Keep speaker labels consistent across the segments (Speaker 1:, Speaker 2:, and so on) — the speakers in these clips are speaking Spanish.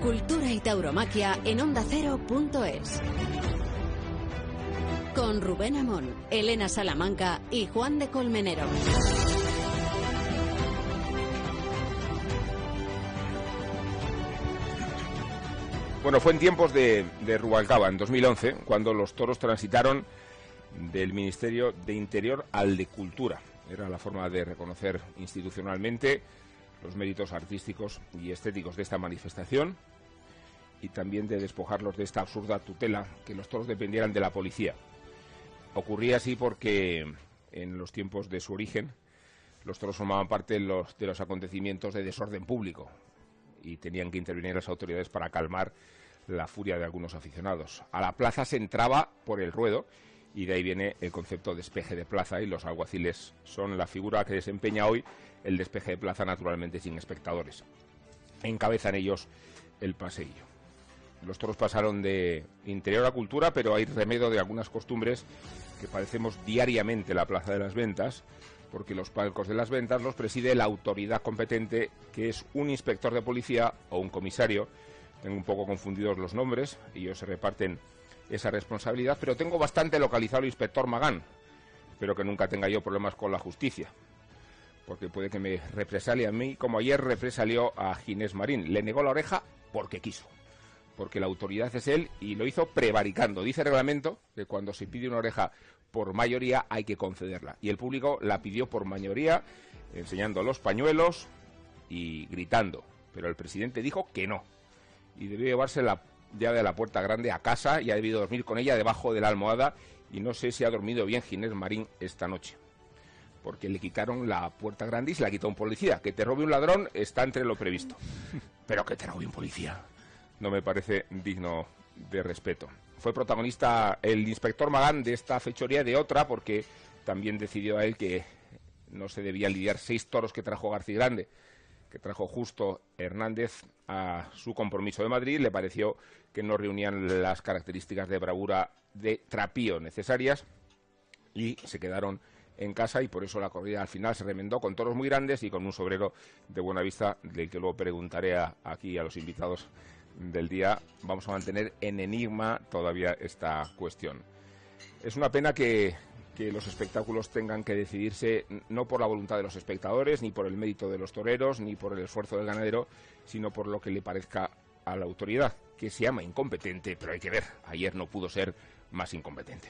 Speaker 1: Cultura y tauromaquia en ondacero.es. Con Rubén Amón, Elena Salamanca y Juan de Colmenero.
Speaker 2: Bueno, fue en tiempos de, de Rubalcaba, en 2011, cuando los toros transitaron del Ministerio de Interior al de Cultura. Era la forma de reconocer institucionalmente los méritos artísticos y estéticos de esta manifestación y también de despojarlos de esta absurda tutela que los toros dependieran de la policía. Ocurría así porque en los tiempos de su origen los toros formaban parte de los, de los acontecimientos de desorden público y tenían que intervenir las autoridades para calmar la furia de algunos aficionados. A la plaza se entraba por el ruedo y de ahí viene el concepto de despeje de plaza y los alguaciles son la figura que desempeña hoy el despeje de plaza naturalmente sin espectadores. Encabezan ellos el paseillo. Los toros pasaron de interior a cultura, pero hay remedio de algunas costumbres que padecemos diariamente en la Plaza de las Ventas, porque los palcos de las ventas los preside la autoridad competente, que es un inspector de policía o un comisario. Tengo un poco confundidos los nombres, ellos se reparten esa responsabilidad, pero tengo bastante localizado el inspector Magán. Espero que nunca tenga yo problemas con la justicia, porque puede que me represalie a mí, como ayer represalió a Ginés Marín. Le negó la oreja porque quiso, porque la autoridad es él y lo hizo prevaricando. Dice el reglamento que cuando se pide una oreja por mayoría hay que concederla. Y el público la pidió por mayoría, enseñando los pañuelos y gritando. Pero el presidente dijo que no. Y debió llevarse la llave de la puerta grande a casa y ha debido dormir con ella debajo de la almohada. Y no sé si ha dormido bien Ginés Marín esta noche. Porque le quitaron la puerta grande y se la quitó un policía. Que te robe un ladrón está entre lo previsto. Pero que te robe un policía. No me parece digno de respeto fue protagonista el inspector Magán de esta fechoría de otra, porque también decidió a él que no se debían lidiar seis toros que trajo García Grande, que trajo justo Hernández a su compromiso de Madrid. Le pareció que no reunían las características de bravura de trapío necesarias y se quedaron en casa y por eso la corrida al final se remendó con toros muy grandes y con un sobrero de buena vista del que luego preguntaré aquí a los invitados del día vamos a mantener en enigma todavía esta cuestión. Es una pena que, que los espectáculos tengan que decidirse no por la voluntad de los espectadores, ni por el mérito de los toreros, ni por el esfuerzo del ganadero, sino por lo que le parezca a la autoridad, que se llama incompetente, pero hay que ver, ayer no pudo ser más incompetente.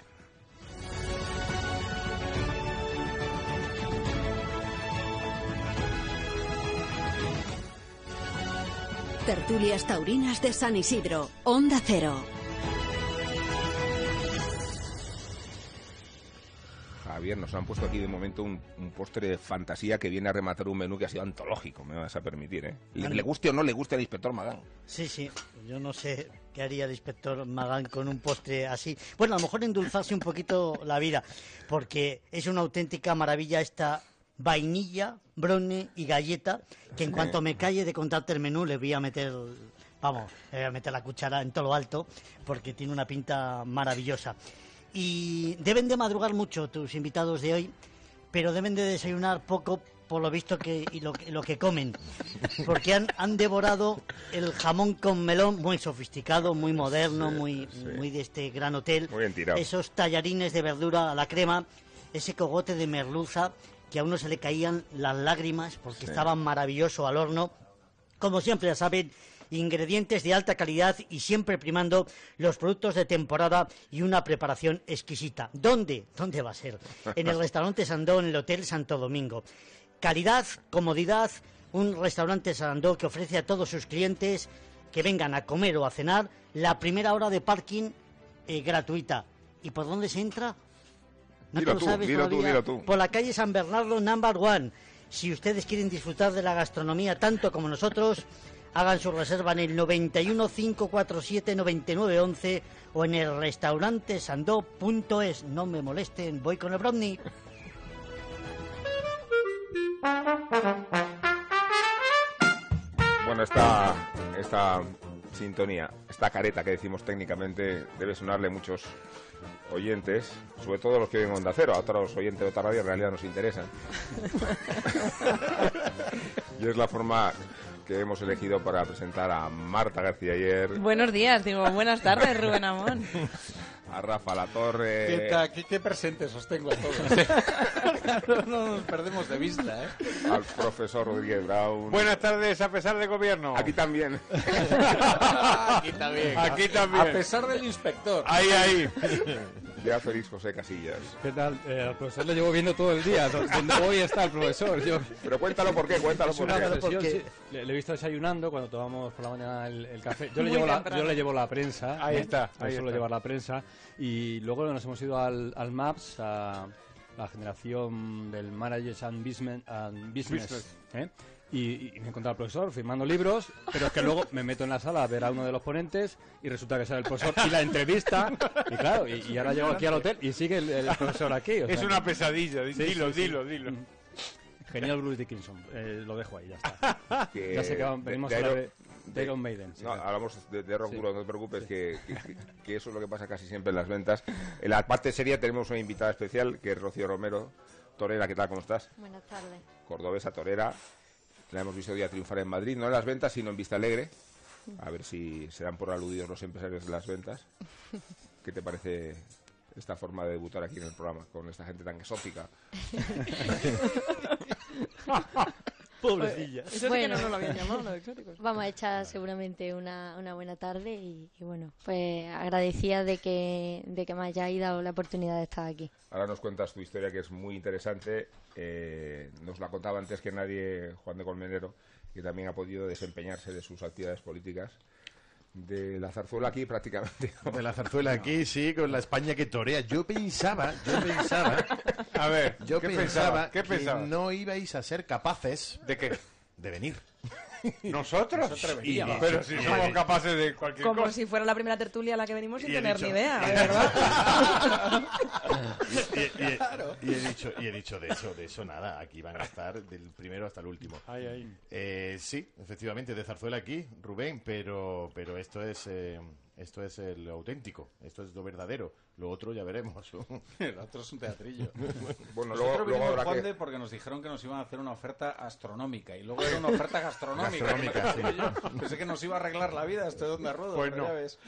Speaker 1: Tertulias Taurinas de San Isidro, Onda Cero.
Speaker 2: Nos han puesto aquí de momento un, un postre de fantasía que viene a rematar un menú que ha sido antológico, me vas a permitir, ¿eh? Le, le guste o no le guste al inspector Magán.
Speaker 3: Sí, sí, yo no sé qué haría el inspector Magán con un postre así. Bueno, a lo mejor endulzarse un poquito la vida, porque es una auténtica maravilla esta vainilla, brownie y galleta, que en cuanto me calle de contarte el menú le voy a meter, vamos, le voy a meter la cuchara en todo lo alto, porque tiene una pinta maravillosa. Y deben de madrugar mucho tus invitados de hoy, pero deben de desayunar poco por lo visto que y lo, que- lo que comen, porque han, han devorado el jamón con melón muy sofisticado, muy moderno, muy, muy de este gran hotel,
Speaker 2: Muy bien tirado.
Speaker 3: esos tallarines de verdura a la crema, ese cogote de merluza que a uno se le caían las lágrimas porque estaban maravilloso al horno. Como siempre, ya saben, ingredientes de alta calidad y siempre primando los productos de temporada y una preparación exquisita. ¿Dónde? ¿Dónde va a ser? En el restaurante Sandó, en el Hotel Santo Domingo. Calidad, comodidad, un restaurante Sandó que ofrece a todos sus clientes que vengan a comer o a cenar la primera hora de parking eh, gratuita. ¿Y por dónde se entra? ¿No
Speaker 2: Dilo
Speaker 3: te lo
Speaker 2: tú,
Speaker 3: sabes
Speaker 2: dilo tú, dilo tú.
Speaker 3: Por la calle San Bernardo, number one. Si ustedes quieren disfrutar de la gastronomía tanto como nosotros, hagan su reserva en el 91 547 9911 o en el restaurante sandó.es. No me molesten, voy con el brownie.
Speaker 2: Bueno, esta, esta sintonía, esta careta que decimos técnicamente, debe sonarle a muchos oyentes, sobre todo los que oyen Onda Cero. A otros oyentes de otra radio en realidad nos interesan. y es la forma que hemos elegido para presentar a Marta García ayer.
Speaker 4: Buenos días, digo, buenas tardes, Rubén Amón.
Speaker 2: A Rafa La Torre.
Speaker 5: ¿Qué, tal? ¿Qué, qué presentes os tengo a todos? no nos perdemos de vista, ¿eh?
Speaker 2: Al profesor Rodríguez Brown.
Speaker 6: Buenas tardes, a pesar del gobierno.
Speaker 2: Aquí también.
Speaker 5: Aquí también.
Speaker 6: Aquí también.
Speaker 5: A pesar del inspector.
Speaker 6: Ahí, ahí.
Speaker 2: Ya Félix José Casillas.
Speaker 7: ¿Qué tal? Eh, al profesor lo llevo viendo todo el día. Donde hoy está el profesor. Yo,
Speaker 2: Pero cuéntalo por qué, cuéntalo por qué.
Speaker 3: porque-
Speaker 7: sí, le, le he visto desayunando cuando tomamos por la mañana el, el café. Yo le, llevo la, yo le llevo la prensa.
Speaker 6: Ahí está,
Speaker 7: Yo
Speaker 6: ahí
Speaker 7: suelo
Speaker 6: está.
Speaker 7: llevar la prensa. Y luego nos hemos ido al, al MAPS, a la generación del Managers and Business. and business,
Speaker 6: Business.
Speaker 7: ¿eh? Y, y me he encontrado al profesor firmando libros, pero es que luego me meto en la sala a ver a uno de los ponentes y resulta que sale el profesor y la entrevista. Y claro, y, y ahora llego aquí al hotel y sigue el, el profesor aquí. o
Speaker 6: Es
Speaker 7: sea
Speaker 6: una pesadilla.
Speaker 7: Sí,
Speaker 6: dilo,
Speaker 7: sí, sí.
Speaker 6: dilo, dilo.
Speaker 7: Genial Bruce Dickinson. Eh, lo dejo ahí, ya está.
Speaker 2: Que
Speaker 7: Ya sé que venimos
Speaker 2: de
Speaker 7: a hablar de, Iron Maiden. sí,
Speaker 2: No,
Speaker 7: claro.
Speaker 2: hablamos de, de rock
Speaker 7: Sí.
Speaker 2: duro, no te preocupes, que, que- que eso es lo que pasa casi siempre en las ventas. En la parte seria tenemos una invitada especial, que es Rocío Romero. Torera, ¿qué tal? ¿Cómo estás?
Speaker 8: Buenas tardes.
Speaker 2: Cordobesa Torera. La hemos visto hoy día triunfar en Madrid, no en las ventas, sino en Vista Alegre. A ver si serán por aludidos los empresarios de las ventas. ¿Qué te parece esta forma de debutar aquí en el programa con esta gente tan exótica?
Speaker 3: Pobrecilla.
Speaker 4: Eso sí que
Speaker 8: Bueno.
Speaker 4: no nos lo habían llamado, los exóticos.
Speaker 8: Vamos a echar seguramente una, una buena tarde y, y bueno, pues agradecida de que, de que me hayáis dado la oportunidad de estar aquí.
Speaker 2: Ahora nos cuentas tu historia que es muy interesante. Eh, nos la contaba antes que nadie Juan de Colmenero, que también ha podido desempeñarse de sus actividades políticas. De la zarzuela aquí prácticamente. ¿no?
Speaker 9: De la zarzuela aquí, sí, con la España que torea. Yo pensaba, yo pensaba,
Speaker 6: A ver,
Speaker 9: yo
Speaker 6: ¿qué
Speaker 9: pensaba
Speaker 6: pensaba? ¿Qué
Speaker 9: que
Speaker 6: pensaba?
Speaker 9: no ibais a ser capaces
Speaker 6: ¿De qué?
Speaker 9: de venir.
Speaker 6: ¿Nosotros?
Speaker 5: Nosotros veníamos.
Speaker 6: Pero si somos capaces de cualquier
Speaker 4: Como
Speaker 6: cosa.
Speaker 4: si fuera la primera tertulia a la que venimos sin tener
Speaker 9: dicho-
Speaker 4: ni idea, de verdad.
Speaker 9: y, y- y- y he dicho, y he dicho de eso, de eso nada. Aquí van a estar del primero hasta el último. Eh, sí, efectivamente, de zarzuela aquí, Rubén, pero, pero esto es, eh, esto es lo auténtico, esto es lo verdadero. Lo otro ya veremos.
Speaker 5: El otro es un teatrillo.
Speaker 2: Bueno, luego, luego habrá
Speaker 5: Juan
Speaker 2: que...
Speaker 5: de, porque nos dijeron que nos iban a hacer una oferta astronómica y luego era una oferta gastronómica.
Speaker 9: Gastronómica,
Speaker 5: que yo. Pensé que nos iba a arreglar la vida este donde rodo.
Speaker 6: Pues no.
Speaker 5: ya ves.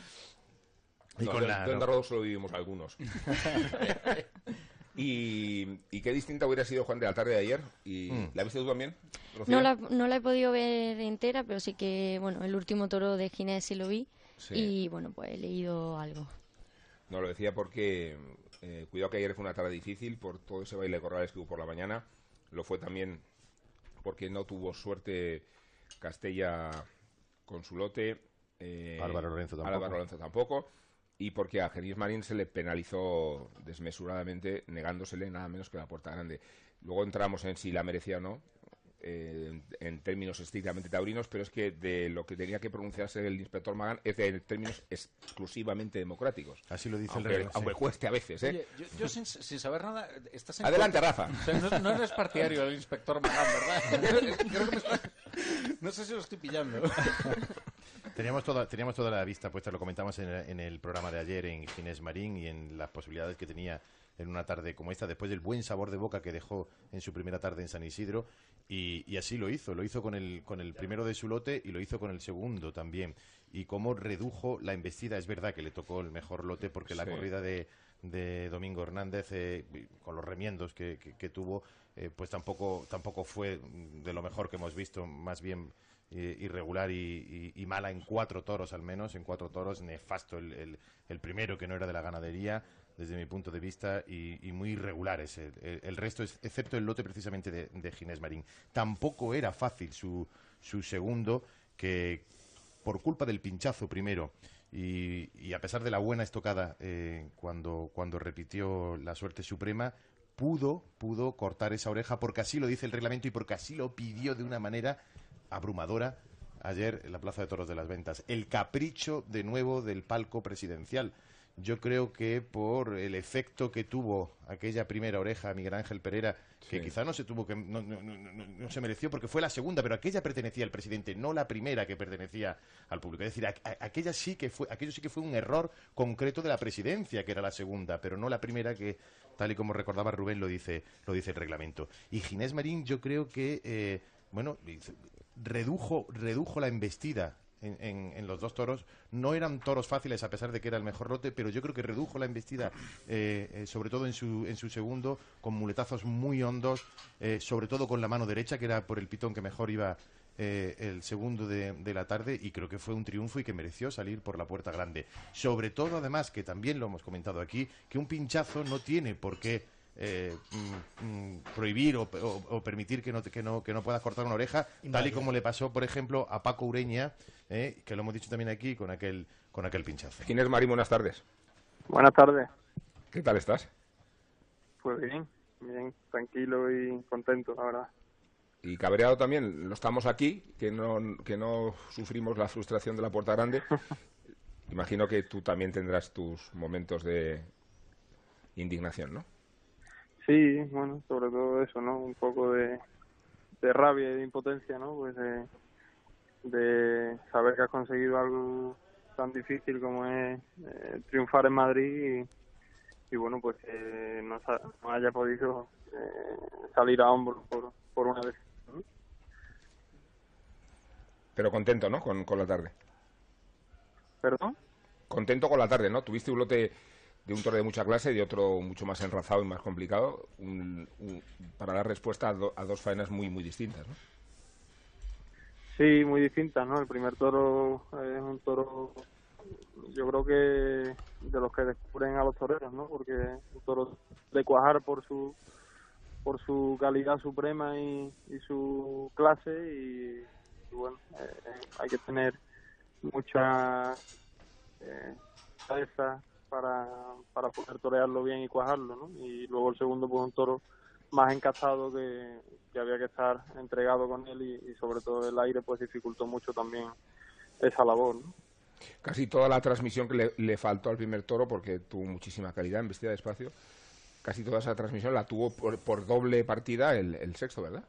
Speaker 9: Y
Speaker 2: No,
Speaker 9: con
Speaker 2: de-
Speaker 9: la-
Speaker 2: de Onda Rodo solo vivimos algunos. y, y qué distinta hubiera sido Juan de la tarde de ayer. Y,
Speaker 9: Mm.
Speaker 2: ¿La viste tú también? Rocío?
Speaker 8: No la, no la he podido ver entera, pero sí que, bueno, el último toro de Ginés sí lo vi
Speaker 2: Sí.
Speaker 8: y bueno, pues he leído algo.
Speaker 2: No, lo decía porque eh, cuidado que ayer fue una tarde difícil por todo ese baile de corrales que hubo por la mañana. Lo fue también porque no tuvo suerte Castella con su lote. eh,
Speaker 9: Álvaro Lorenzo tampoco.
Speaker 2: Álvaro Lorenzo tampoco. Y porque a Genís Marín se le penalizó desmesuradamente, negándosele nada menos que la puerta grande. Luego entramos en si la merecía o no, eh, en, en términos estrictamente taurinos, pero es que de lo que tenía que pronunciarse el inspector Magán es de términos exclusivamente democráticos.
Speaker 9: Así lo dice el
Speaker 2: Aunque,
Speaker 9: reloj. sí.
Speaker 2: aunque cueste a veces, ¿eh?
Speaker 5: Oye, yo, yo sin, sin saber nada, estás en
Speaker 2: Adelante,
Speaker 5: contra-
Speaker 2: Rafa.
Speaker 5: O sea, no, no eres partidario del inspector Magán, ¿verdad? Creo que me está- No sé si lo estoy pillando.
Speaker 9: Teníamos toda, teníamos toda la vista puesta, lo comentamos en el, en el programa de ayer en Ginés Marín y en las posibilidades que tenía en una tarde como esta, después del buen sabor de boca que dejó en su primera tarde en San Isidro, y, y así lo hizo, lo hizo con el, con el primero de su lote y lo hizo con el segundo también. Y cómo redujo la embestida, es verdad que le tocó el mejor lote porque la corrida de, de Domingo Hernández, eh, con los remiendos que, que- que tuvo, eh, pues tampoco, tampoco fue de lo mejor que hemos visto, más bien eh, irregular y, y- y mala en cuatro toros al menos, en cuatro toros, nefasto el, el- el primero que no era de la ganadería, desde mi punto de vista, y, muy irregulares el, el- resto, es- excepto el lote precisamente de, de Ginés Marín. Tampoco era fácil su, su segundo, que por culpa del pinchazo primero, y, y a pesar de la buena estocada eh, cuando, cuando repitió la suerte suprema, pudo, pudo cortar esa oreja porque así lo dice el reglamento y porque así lo pidió de una manera abrumadora ayer en la Plaza de Toros de las Ventas. El capricho de nuevo del palco presidencial. Yo creo que por el efecto que tuvo aquella primera oreja Miguel Ángel Pereira, que
Speaker 2: Sí.
Speaker 9: quizá no se tuvo que no, no- no- no- no se mereció porque fue la segunda, pero aquella pertenecía al presidente, no la primera que pertenecía al público. Es decir, a- a- aquella sí que fue, aquello sí que fue un error concreto de la presidencia, que era la segunda, pero no la primera que, tal y como recordaba Rubén, lo dice, lo dice el reglamento. Y Ginés Marín, yo creo que, eh, bueno, redujo, redujo la embestida en, en- en los dos toros. No eran toros fáciles a pesar de que era el mejor lote, pero yo creo que redujo la embestida, eh, eh, sobre todo en su, en su segundo, con muletazos muy hondos, eh, sobre todo con la mano derecha, que era por el pitón que mejor iba eh, el segundo de, de la tarde, y creo que fue un triunfo y que mereció salir por la puerta grande. Sobre todo, además, que también lo hemos comentado aquí, que un pinchazo no tiene por qué mm, mm, prohibir o, o- o permitir que no, que, no, que no puedas cortar una oreja, tal y como le pasó, por ejemplo, a Paco Ureña, eh, que lo hemos dicho también aquí con aquel, con aquel pinchazo.
Speaker 2: Ginés Marín, buenas tardes.
Speaker 10: Buenas tardes.
Speaker 2: ¿Qué tal estás?
Speaker 10: Pues bien, bien, tranquilo y contento, la verdad.
Speaker 2: Y cabreado también, lo estamos aquí, que no, que no sufrimos la frustración de la puerta grande. Imagino que tú también tendrás tus momentos de indignación, ¿no?
Speaker 10: Sí, bueno, sobre todo eso, ¿no? Un poco de, de rabia y de impotencia, ¿no? Pues de, de saber que has conseguido algo tan difícil como es eh, triunfar en Madrid y, y bueno, pues no, haya podido eh, salir a hombros por, por una vez.
Speaker 2: Pero contento, ¿no? Con, con la tarde.
Speaker 10: ¿Perdón?
Speaker 2: Contento con la tarde, ¿no? Tuviste un lote de un toro de mucha clase y de otro mucho más enrazado y más complicado un- un- para dar respuesta a, do- a dos faenas muy, muy distintas, ¿no?
Speaker 10: Sí, muy distintas, ¿no? El primer toro es un toro, yo creo que de los que descubren a los toreros, ¿no? Porque es un toro de cuajar por su por su calidad suprema y, su clase y, y bueno, eh, hay que tener mucha eh, cabeza para, para poder torearlo bien y cuajarlo, ¿no? Y luego el segundo, pues un toro más encastado que, que había que estar entregado con él y, y sobre todo el aire pues dificultó mucho también esa labor, ¿no?
Speaker 2: Casi toda la transmisión que le, le faltó al primer toro, porque tuvo muchísima calidad en vestida de espacio, casi toda esa transmisión la tuvo por, por doble partida el, el sexto, ¿verdad?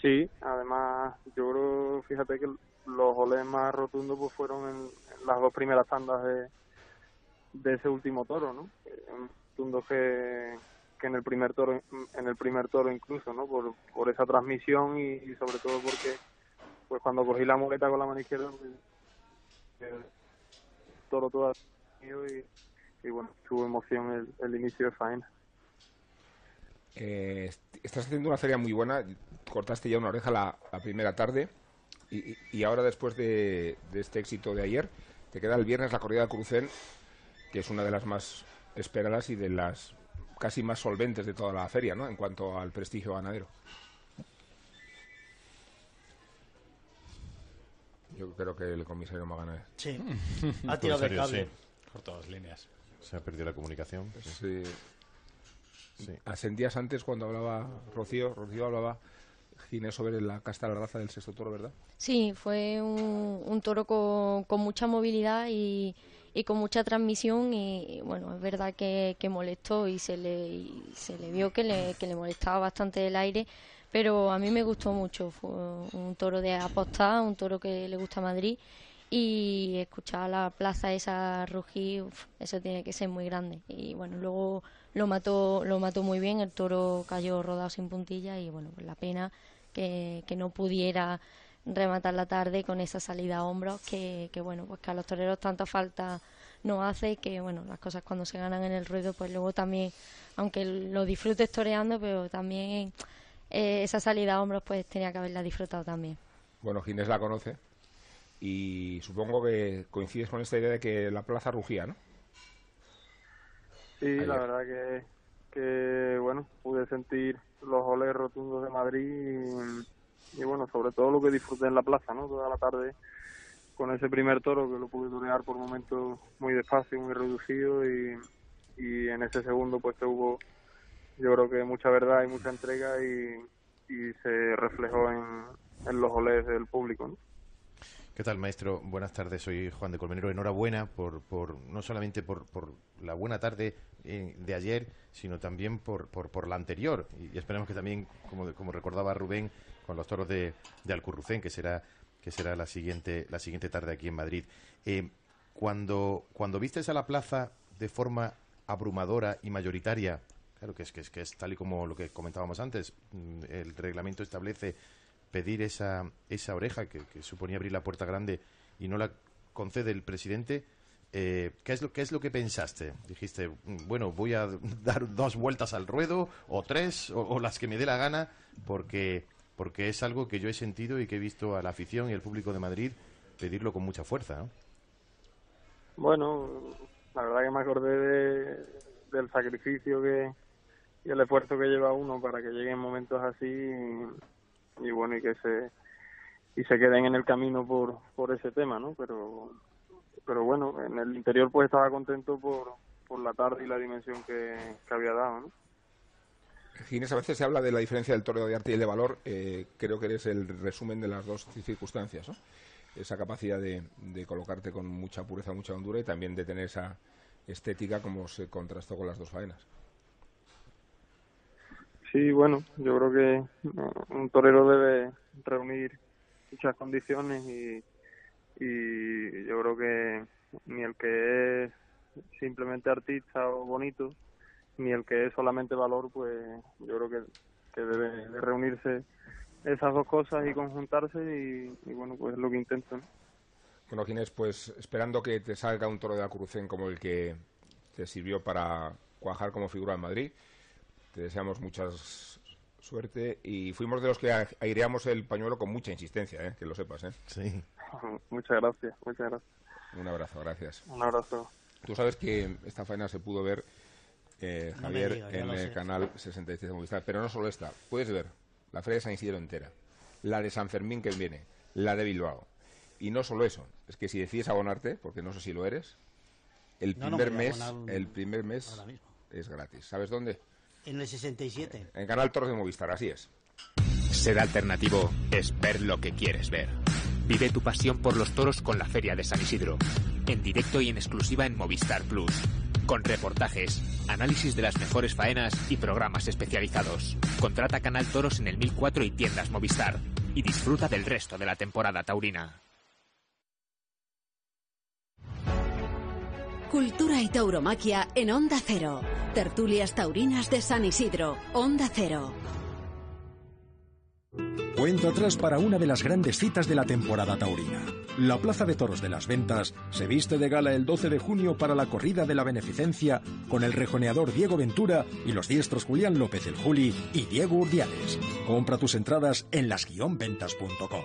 Speaker 10: Sí, además yo creo, fíjate que los goles más rotundos pues fueron en, en las dos primeras tandas de, de ese último toro, ¿no? Eh, Rotundos que, que en el primer toro, en el primer toro incluso, ¿no? Por, por esa transmisión y, sobre todo porque pues cuando cogí la muleta con la mano izquierda pues, el toro todo y, y bueno, tuvo emoción el, el inicio de faena.
Speaker 2: Eh, est- estás haciendo una feria muy buena, cortaste ya una oreja la, primera tarde y, y- y ahora después de, de este éxito de ayer, te queda el viernes la corrida de Crucén, que es una de las más esperadas y de las casi más solventes de toda la feria, ¿no? En cuanto al prestigio ganadero. Yo creo que el comisario Magana
Speaker 3: Sí, ha tirado de cable.
Speaker 9: sí.
Speaker 5: Por todas las líneas.
Speaker 9: Se ha perdido la comunicación. sí.
Speaker 2: Sí.
Speaker 9: Sí.
Speaker 2: Ascendías antes cuando hablaba Rocío, Rocío hablaba Ginés sobre la casta de la raza del sexto toro, ¿verdad?
Speaker 8: Sí, fue un, un toro con, con mucha movilidad y, y con mucha transmisión y bueno, es verdad que, que molestó y se le, y se le vio que le, que le molestaba bastante el aire, pero a mí me gustó mucho, fue un toro de apostar, un toro que le gusta a Madrid y escuchar la plaza esa rugir, uf, eso tiene que ser muy grande. Y bueno, luego lo mató, lo mató muy bien, el toro cayó rodado sin puntilla y bueno, pues la pena que, que no pudiera rematar la tarde con esa salida a hombros que, que bueno, pues que a los toreros tanta falta no hace que bueno, las cosas cuando se ganan en el ruedo pues luego también, aunque lo disfrutes toreando, pero también eh, esa salida a hombros pues tenía que haberla disfrutado también.
Speaker 2: Bueno, Ginés la conoce y supongo que coincides con esta idea de que la plaza rugía, ¿no?
Speaker 10: Sí,
Speaker 2: Ayer.
Speaker 10: la verdad que, que, bueno, pude sentir los goles rotundos de Madrid y, y, bueno, sobre todo lo que disfruté en la plaza, ¿no? Toda la tarde con ese primer toro que lo pude torear por momentos muy despacio, muy reducido y, y en ese segundo pues que hubo yo creo que mucha verdad y mucha entrega y, y se reflejó en, en los goles del público, ¿no?
Speaker 9: ¿Qué tal, maestro? Buenas tardes, soy Juan de Colmenero. Enhorabuena por, por no solamente por, por la buena tarde eh, de ayer, sino también por, por, por la anterior. Y, y esperemos que también, como, como recordaba Rubén, los toros de, de Alcurrucén, que será, que será la, siguiente, la siguiente tarde aquí en Madrid. Eh, cuando, cuando vistes a la plaza de forma abrumadora y mayoritaria, claro que es, que es, que es tal y como lo que comentábamos antes, mm, el reglamento establece pedir esa, esa oreja que, suponía abrir la puerta grande y no la concede el presidente, eh, ¿qué, es lo, ¿qué es lo que pensaste? Dijiste, "Mm, bueno, voy a dar dos vueltas al ruedo, o tres, o las que me dé la gana, porque, porque es algo que yo he sentido y que he visto a la afición y al público de Madrid pedirlo con mucha fuerza. ¿no?
Speaker 10: Bueno, la verdad que me acordé de- del sacrificio que y el esfuerzo que lleva uno para que lleguen momentos así y, y bueno y que se y se queden en el camino por por ese tema, ¿no? Pero pero bueno, en el interior pues estaba contento por por la tarde y la dimensión que, que había dado, ¿no?
Speaker 2: Ginés, a veces se habla de la diferencia del toreo de arte y el de valor. eh, creo que eres el resumen de las dos circunstancias, ¿no? Esa capacidad de, de colocarte con mucha pureza, mucha hondura y también de tener esa estética como se contrastó con las dos faenas.
Speaker 10: Sí, bueno, yo creo que eh, un torero debe reunir muchas condiciones y, y yo creo que ni el que es simplemente artista o bonito, ni el que es solamente valor, pues yo creo que, que debe de reunirse esas dos cosas y conjuntarse y, y bueno, pues es lo que intento. ¿no?
Speaker 2: Bueno, Ginés, pues esperando que te salga un toro de Acurucén como el que te sirvió para cuajar como figura en Madrid, te deseamos mucha suerte y fuimos de los que aireamos el pañuelo con mucha insistencia, ¿eh? que lo sepas. ¿eh?
Speaker 9: Sí.
Speaker 10: Muchas gracias, muchas gracias.
Speaker 2: Un abrazo, gracias.
Speaker 10: Un abrazo.
Speaker 2: Tú sabes que esta faena se pudo ver, eh,
Speaker 3: No
Speaker 2: Javier, en el
Speaker 3: sé.
Speaker 2: canal 66 de Movistar, pero no solo esta. Puedes ver la Feria de San Isidro entera, la de San Fermín que viene, la de Bilbao. Y no solo eso, es que si decides abonarte, porque no sé si lo eres, el
Speaker 3: No, no,
Speaker 2: primer mes,
Speaker 3: abonar
Speaker 2: el primer mes es gratis. ¿Sabes dónde?
Speaker 3: En el 67.
Speaker 2: En Canal Toros de Movistar, así es.
Speaker 11: Ser alternativo es ver lo que quieres ver. Vive tu pasión por los toros con la Feria de San Isidro. En directo y en exclusiva en Movistar Plus. Con reportajes, análisis de las mejores faenas y programas especializados. Contrata Canal Toros en el 1004 y tiendas Movistar. Y disfruta del resto de la temporada taurina.
Speaker 1: Cultura y tauromaquia en Onda Cero. Tertulias taurinas de San Isidro. Onda Cero.
Speaker 12: Cuento atrás para una de las grandes citas de la temporada taurina. La Plaza de Toros de las Ventas se viste de gala el 12 de junio para la corrida de la beneficencia con el rejoneador Diego Ventura y los diestros Julián López el Juli y Diego Urdiales. Compra tus entradas en las-ventas.com.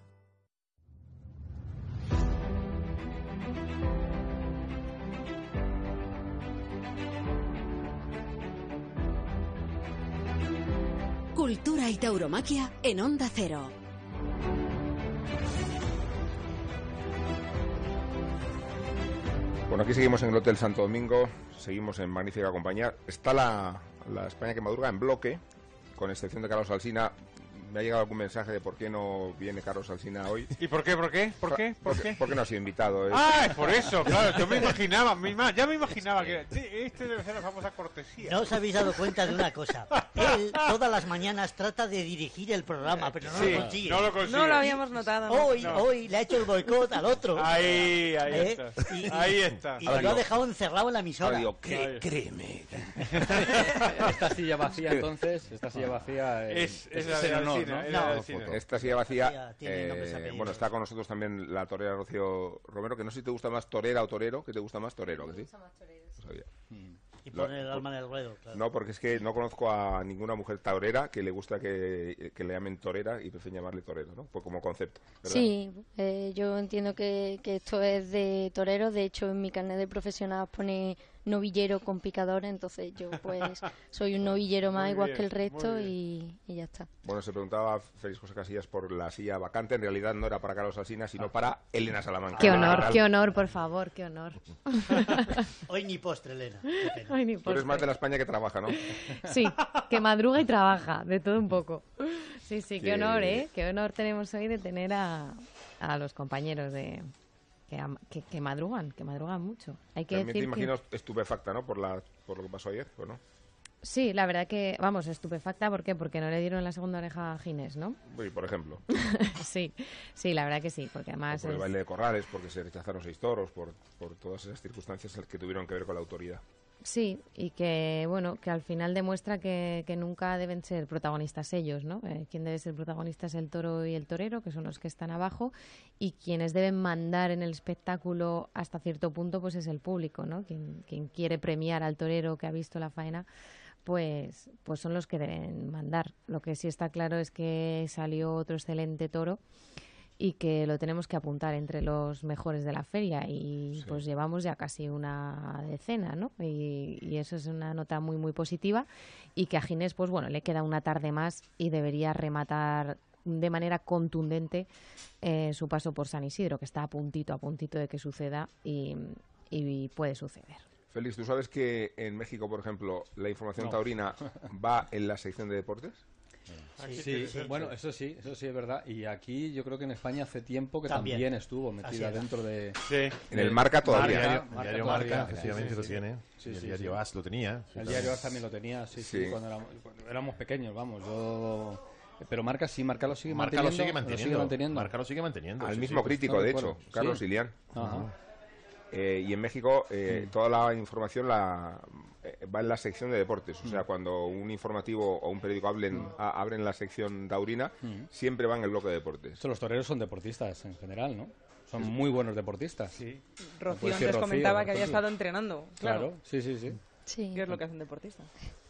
Speaker 1: Cultura y tauromaquia en Onda Cero.
Speaker 2: Bueno, aquí seguimos en el Hotel Santo Domingo, seguimos en magnífica compañía. Está la, la España que madruga en bloque, con excepción de Carlos Alsina. Me ha llegado algún mensaje de por qué no viene Carlos Alsina hoy.
Speaker 6: ¿Y por qué, por qué, por qué, por
Speaker 2: Porque-
Speaker 6: qué?
Speaker 2: Porque no ha sido invitado. es-
Speaker 6: Ah, es por eso, claro. Yo me imaginaba, mi ma- ya me imaginaba que sí, este debe ser la famosa cortesía.
Speaker 3: No os habéis dado cuenta de una cosa. Él todas las mañanas trata de dirigir el programa, pero no
Speaker 6: Sí,
Speaker 3: lo consigue.
Speaker 6: no lo consigue.
Speaker 4: No lo habíamos notado. ¿no?
Speaker 3: Hoy,
Speaker 6: No.
Speaker 3: hoy le ha hecho el boicot al otro.
Speaker 6: Ahí, ahí
Speaker 3: ¿Eh?
Speaker 6: está.
Speaker 3: Y-
Speaker 6: ahí está.
Speaker 3: Y lo ha dejado encerrado en la emisora.
Speaker 2: Digo, "Cré-
Speaker 6: Ahí.
Speaker 2: créeme.
Speaker 7: Esta silla vacía, entonces, esta silla vacía eh,
Speaker 6: Es- es la
Speaker 7: es
Speaker 6: de
Speaker 7: honor,
Speaker 6: Alsina,
Speaker 7: ¿no?
Speaker 2: Esta silla vacía. Eh, bueno, está con nosotros también la torera Rocío Romero, que no sé si te gusta más torera o torero, que te gusta más torero, que sí. No sabía.
Speaker 3: Y
Speaker 2: Lo-
Speaker 3: pone el alma en el ruedo, claro.
Speaker 2: No, porque es que no conozco a ninguna mujer torera que le gusta que, que le llamen torera y prefieren llamarle torero, ¿no? Pues como concepto. ¿verdad?
Speaker 8: Sí, eh, yo entiendo que, que esto es de torero. De hecho, en mi carnet de profesional pone novillero con picadora. Entonces, yo, pues, soy un novillero más
Speaker 2: Muy
Speaker 8: igual
Speaker 2: bien,
Speaker 8: que el resto y, y ya está.
Speaker 2: Bueno, se preguntaba Félix José Casillas por la silla vacante. En realidad no era para Carlos Alsina, sino para Elena Salamanca.
Speaker 13: Qué honor, qué honor, por favor, qué honor.
Speaker 3: Hoy ni postre, Elena. Qué.
Speaker 13: Ay, ni
Speaker 2: Tú eres
Speaker 13: postre.
Speaker 2: más de la España que trabaja, ¿no?
Speaker 13: Sí, que madruga y trabaja, de todo un poco. Sí, sí, qué
Speaker 2: Que-
Speaker 13: honor, ¿eh? Qué honor tenemos hoy de tener a, a los compañeros de que, am- que, que madrugan, que madrugan mucho. Hay que
Speaker 2: También te
Speaker 13: decir que-
Speaker 2: imagino estupefacta, ¿no? Por, la, por lo que pasó ayer, ¿o no?
Speaker 13: Sí, la verdad que, vamos, estupefacta, ¿por qué? Porque no le dieron la segunda oreja a Ginés, ¿no?
Speaker 2: Uy, por ejemplo.
Speaker 13: sí, sí, la verdad que sí, porque además...
Speaker 2: por el baile de corrales, porque se rechazaron seis toros, por, por todas esas circunstancias que tuvieron que ver con la autoridad.
Speaker 13: Sí, y que bueno, que al final demuestra que, que nunca deben ser protagonistas ellos, ¿no? Eh, quien debe ser protagonista es el toro y el torero, que son los que están abajo, y quienes deben mandar en el espectáculo hasta cierto punto, pues es el público, ¿no? Quien, quien quiere premiar al torero que ha visto la faena, pues, pues son los que deben mandar. Lo que sí está claro es que salió otro excelente toro y que lo tenemos que apuntar entre los mejores de la feria y pues llevamos ya casi una decena, ¿no? Y, y eso es una nota muy muy positiva y que a Ginés pues bueno le queda una tarde más y debería rematar de manera contundente eh, su paso por San Isidro que está a puntito a puntito de que suceda y, y puede suceder.
Speaker 2: Félix, ¿tú sabes que en México, por ejemplo, la información
Speaker 7: No.
Speaker 2: taurina va en la sección de deportes?
Speaker 7: Sí, bueno, eso sí, eso sí es verdad. Y aquí yo creo que en España hace tiempo que
Speaker 2: También.
Speaker 7: también, estuvo metida dentro de...
Speaker 2: En el Marca todavía.
Speaker 9: El diario,
Speaker 7: Marca
Speaker 9: diario
Speaker 7: todavía.
Speaker 9: Marca, efectivamente,
Speaker 7: Sí,
Speaker 9: lo
Speaker 7: sí,
Speaker 9: tiene.
Speaker 7: sí,
Speaker 9: Y el
Speaker 7: sí,
Speaker 9: diario
Speaker 7: sí.
Speaker 9: AS lo tenía. sí,
Speaker 7: El diario AS también lo tenía, sí, sí,
Speaker 2: Sí.
Speaker 7: cuando éramos, cuando éramos pequeños, vamos. Yo... Pero Marca sí, Marca lo sigue
Speaker 9: Marca lo
Speaker 7: manteniendo.
Speaker 9: sigue manteniendo.
Speaker 7: sigue manteniendo.
Speaker 9: Marca lo sigue manteniendo.
Speaker 2: Al
Speaker 9: sí,
Speaker 2: mismo
Speaker 9: sí,
Speaker 2: crítico, de hecho, Carlos
Speaker 9: Sí.
Speaker 2: Ilián.
Speaker 7: Ajá.
Speaker 2: Eh, y en México eh, toda la información la eh, va en la sección de deportes. O
Speaker 7: Mm.
Speaker 2: sea, cuando un informativo o un periódico hablen, a- abren la sección taurina,
Speaker 7: Mm.
Speaker 2: siempre van en el bloque de deportes.
Speaker 7: Los toreros son deportistas en general, ¿no? Son muy buenos deportistas. Sí.
Speaker 4: Rocío antes comentaba que había estado entrenando. Claro.
Speaker 7: Claro, sí, sí, sí.
Speaker 8: Sí.
Speaker 4: ¿Qué es lo que hace un deportista?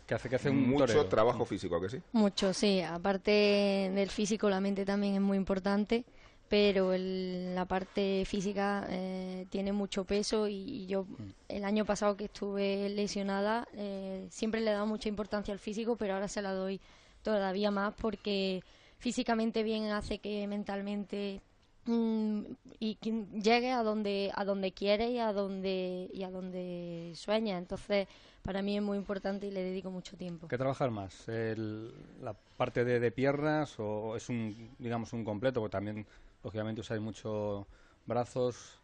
Speaker 7: Que hace que hace un
Speaker 2: Mucho
Speaker 7: torero.
Speaker 2: trabajo físico, ¿a que sí?
Speaker 8: Mucho, sí. Aparte del físico, la mente también es muy importante, pero el- la parte física eh, tiene mucho peso y yo el año pasado que estuve lesionada eh, siempre le he dado mucha importancia al físico, pero ahora se la doy todavía más porque físicamente bien hace que mentalmente mm, y que llegue a donde a donde quiere y a donde y a donde sueña entonces para mí es muy importante y le dedico mucho tiempo
Speaker 7: ¿Qué trabajar más? El- ¿La parte de, de piernas o es un, digamos, un completo? Porque también, lógicamente, usáis mucho brazos,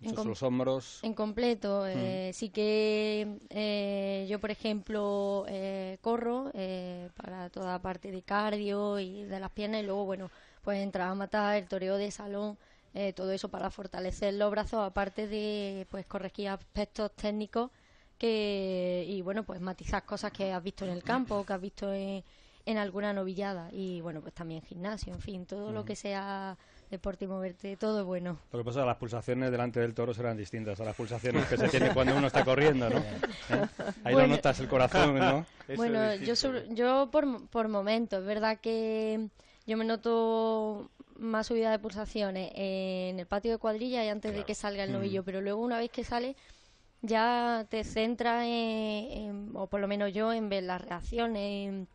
Speaker 7: muchos los hombros.
Speaker 8: En completo, eh, sí que eh, yo, por ejemplo, eh, corro eh, para toda parte de cardio y de las piernas y luego, bueno, pues entrar a matar, el toreo de salón, eh, todo eso para fortalecer los brazos, aparte de pues corregir aspectos técnicos que y bueno, pues matizar cosas que has visto en el campo, que has visto en, en alguna novillada y bueno, pues también gimnasio, en fin, todo lo
Speaker 7: Ujú.
Speaker 8: que sea deporte y moverte, todo es bueno.
Speaker 7: Lo que pasa es que las pulsaciones delante del toro serán distintas a las pulsaciones que se tienen cuando uno está corriendo, ¿no? ¿Eh? Ahí
Speaker 8: Bueno.
Speaker 7: no notas el corazón, ¿no?
Speaker 8: Bueno, yo, yo por, por momentos, es verdad que yo me noto más subida de pulsaciones en el patio de cuadrilla y antes de que salga el
Speaker 7: Mm.
Speaker 8: novillo, pero luego una vez que sale ya te centras en, en- o por lo menos yo, en ver las reacciones, en-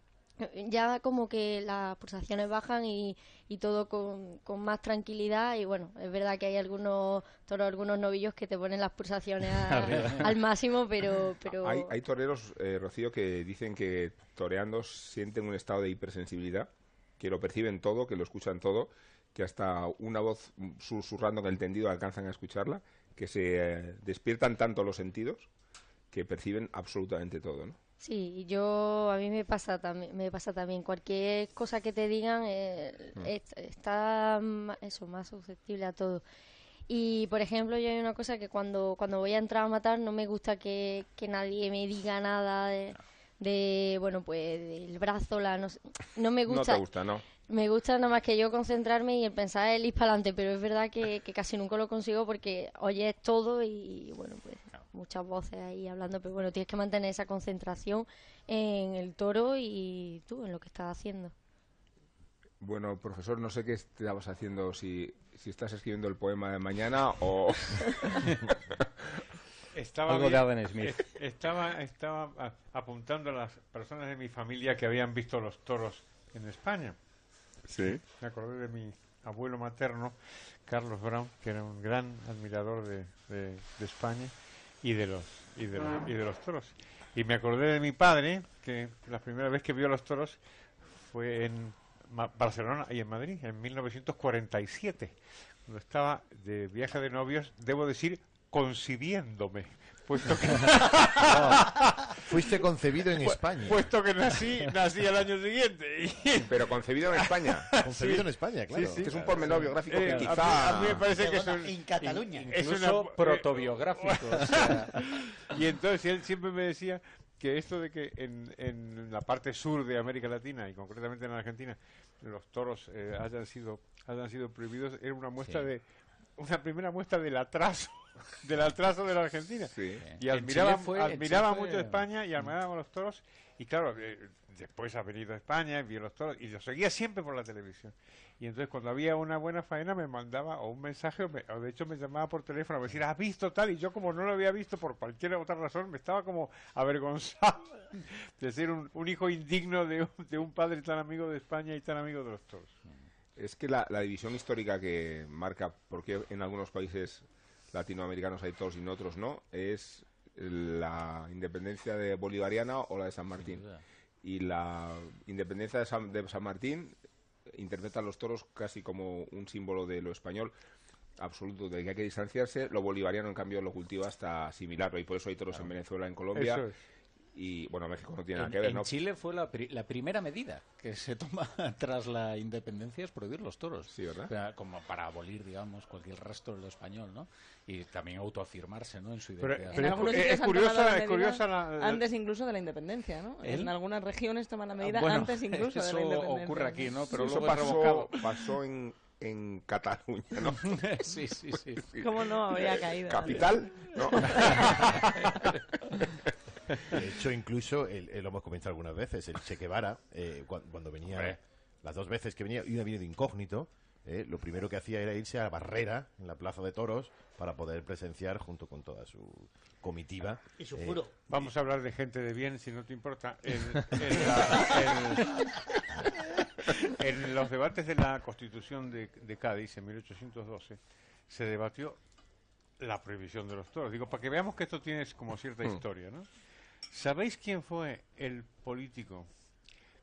Speaker 8: ya como que las pulsaciones bajan y, y todo con, con más tranquilidad y bueno, es verdad que hay algunos toros, algunos novillos que te ponen las pulsaciones a- al máximo, pero... pero
Speaker 2: Hay, hay toreros, eh, Rocío, que dicen que toreando sienten un estado de hipersensibilidad que lo perciben todo, que lo escuchan todo, que hasta una voz susurrando en el tendido alcanzan a escucharla, que se eh, despiertan tanto los sentidos que perciben absolutamente todo, ¿no?
Speaker 8: Sí, yo a mí me pasa también, me pasa también cualquier cosa que te digan eh, mm. está eso más susceptible a todo. Y por ejemplo, yo hay una cosa que cuando cuando voy a entrar a matar no me gusta que, que nadie me diga nada de, bueno pues del brazo, la no, no me gusta.
Speaker 2: No te gusta, ¿no?
Speaker 8: Me gusta nada más que yo concentrarme y el pensar el ir para adelante, pero es verdad que, que casi nunca lo consigo porque oyes todo y bueno pues muchas voces ahí hablando, pero bueno, tienes que mantener esa concentración en el toro y tú, en lo que estás haciendo.
Speaker 2: Bueno, profesor, no sé qué estabas haciendo, si, si estás escribiendo el poema de mañana o...
Speaker 6: estaba Algo de Smith. Estaba, estaba apuntando a las personas de mi familia que habían visto los toros en España.
Speaker 2: Sí.
Speaker 6: Me acordé de mi abuelo materno, Carlos Brown, que era un gran admirador de, de España y de los y de los, y de los toros. Y me acordé de mi padre, que la primera vez que vio los toros fue en Barcelona y en Madrid, en 1947, cuando estaba de viaje de novios, debo decir, concibiéndome puesto que
Speaker 9: fuiste concebido en España.
Speaker 6: puesto que nací nací al año siguiente.
Speaker 2: Pero concebido en España.
Speaker 9: Concebido en España claro.
Speaker 2: que es un pormenor biográfico que eh, quizá
Speaker 6: a mí, me parece que es
Speaker 3: en Cataluña.
Speaker 5: es incluso protobiográfico
Speaker 6: y entonces él siempre me decía que esto de que en, en la parte sur de América Latina y concretamente en Argentina los toros eh, hayan sido hayan sido prohibidos era una muestra de una primera muestra del atraso del atraso de la Argentina. Y admiraba, admiraba mucho España y admiraba los toros. Y claro, eh, después ha venido a España, vio los toros y lo seguía siempre por la televisión. Y entonces cuando había una buena faena me mandaba o un mensaje o, de hecho me llamaba por teléfono a decir, ¿has visto tal? Y yo como no lo había visto por cualquier otra razón me estaba como avergonzado de ser un, hijo indigno de de un padre tan amigo de España y tan amigo de los toros.
Speaker 2: Es que la, división histórica que marca por qué en algunos países latinoamericanos hay toros y otros no, es la independencia de bolivariana o la de San Martín. Y la independencia de San, de San Martín interpreta a los toros casi como un símbolo de lo español absoluto, de que hay que distanciarse. Lo bolivariano, en cambio, lo cultiva hasta asimilarlo. Y por eso hay toros en Venezuela, en Colombia y bueno, México no tiene nada que ver,
Speaker 5: en Chile fue la, la, primera medida que se toma tras la independencia es prohibir los toros.
Speaker 2: Sí, ¿verdad?
Speaker 5: Como para abolir, digamos, cualquier resto de lo español, ¿no? Y también autoafirmarse, ¿no? En su identidad.
Speaker 6: Pero, es, curiosa, es curiosa
Speaker 4: la, Antes incluso de la independencia, ¿no? En algunas regiones toman la medida antes incluso de la independencia.
Speaker 5: Eso ocurre aquí, ¿no?
Speaker 2: Pero eso pasó, pasó en en Cataluña, ¿no?
Speaker 5: sí, sí, sí,
Speaker 4: ¿Cómo no habría caído?
Speaker 2: ¿Capital? No.
Speaker 9: De hecho, incluso, lo hemos comentado algunas veces, el Che Guevara, eh, cuando, venía, las dos veces que venía, y una de incógnito, eh, lo primero que hacía era irse a Barrera, en la Plaza de Toros, para poder presenciar junto con toda su comitiva.
Speaker 3: Y su juro.
Speaker 6: Eh, Vamos a hablar de gente de bien, si no te importa. En, los debates de la Constitución de, de Cádiz, en 1812, se debatió la prohibición de los toros. Digo, para que veamos que esto tiene como cierta hmm. historia, ¿no? ¿Sabéis quién fue el político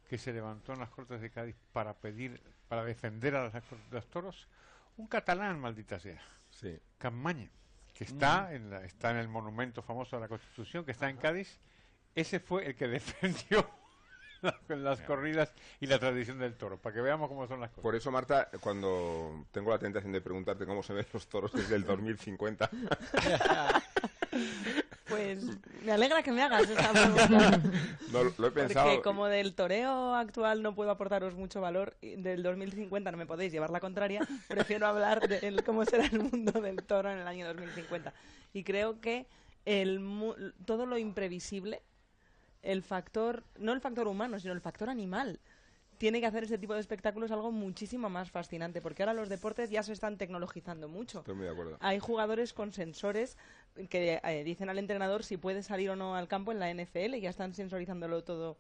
Speaker 6: que se levantó en las Cortes de Cádiz para pedir, para defender a los, toros? Un catalán, maldita sea.
Speaker 2: Sí.
Speaker 6: Campaña, que está, mm. en está en el monumento famoso de la Constitución, que está en Cádiz. Ese fue el que defendió las corridas y la tradición del toro, para que veamos cómo son las cosas.
Speaker 2: Por eso, Marta, cuando tengo la tentación de preguntarte cómo se ven los toros desde el 2050.
Speaker 4: Pues me alegra que me hagas esa pregunta.
Speaker 2: No, lo he pensado.
Speaker 4: Porque como del toreo actual no puedo aportaros mucho valor, del 2050 no me podéis llevar la contraria, prefiero hablar de cómo será el mundo del toro en el año 2050. Y creo que el, todo lo imprevisible, el factor, no el factor humano, sino el factor animal, tiene que hacer ese tipo de espectáculos algo muchísimo más fascinante, porque ahora los deportes ya se están tecnologizando mucho.
Speaker 2: Estoy muy de acuerdo.
Speaker 4: Hay jugadores con sensores que eh, dicen al entrenador si puede salir o no al campo en la NFL, y ya están sensorizándolo todo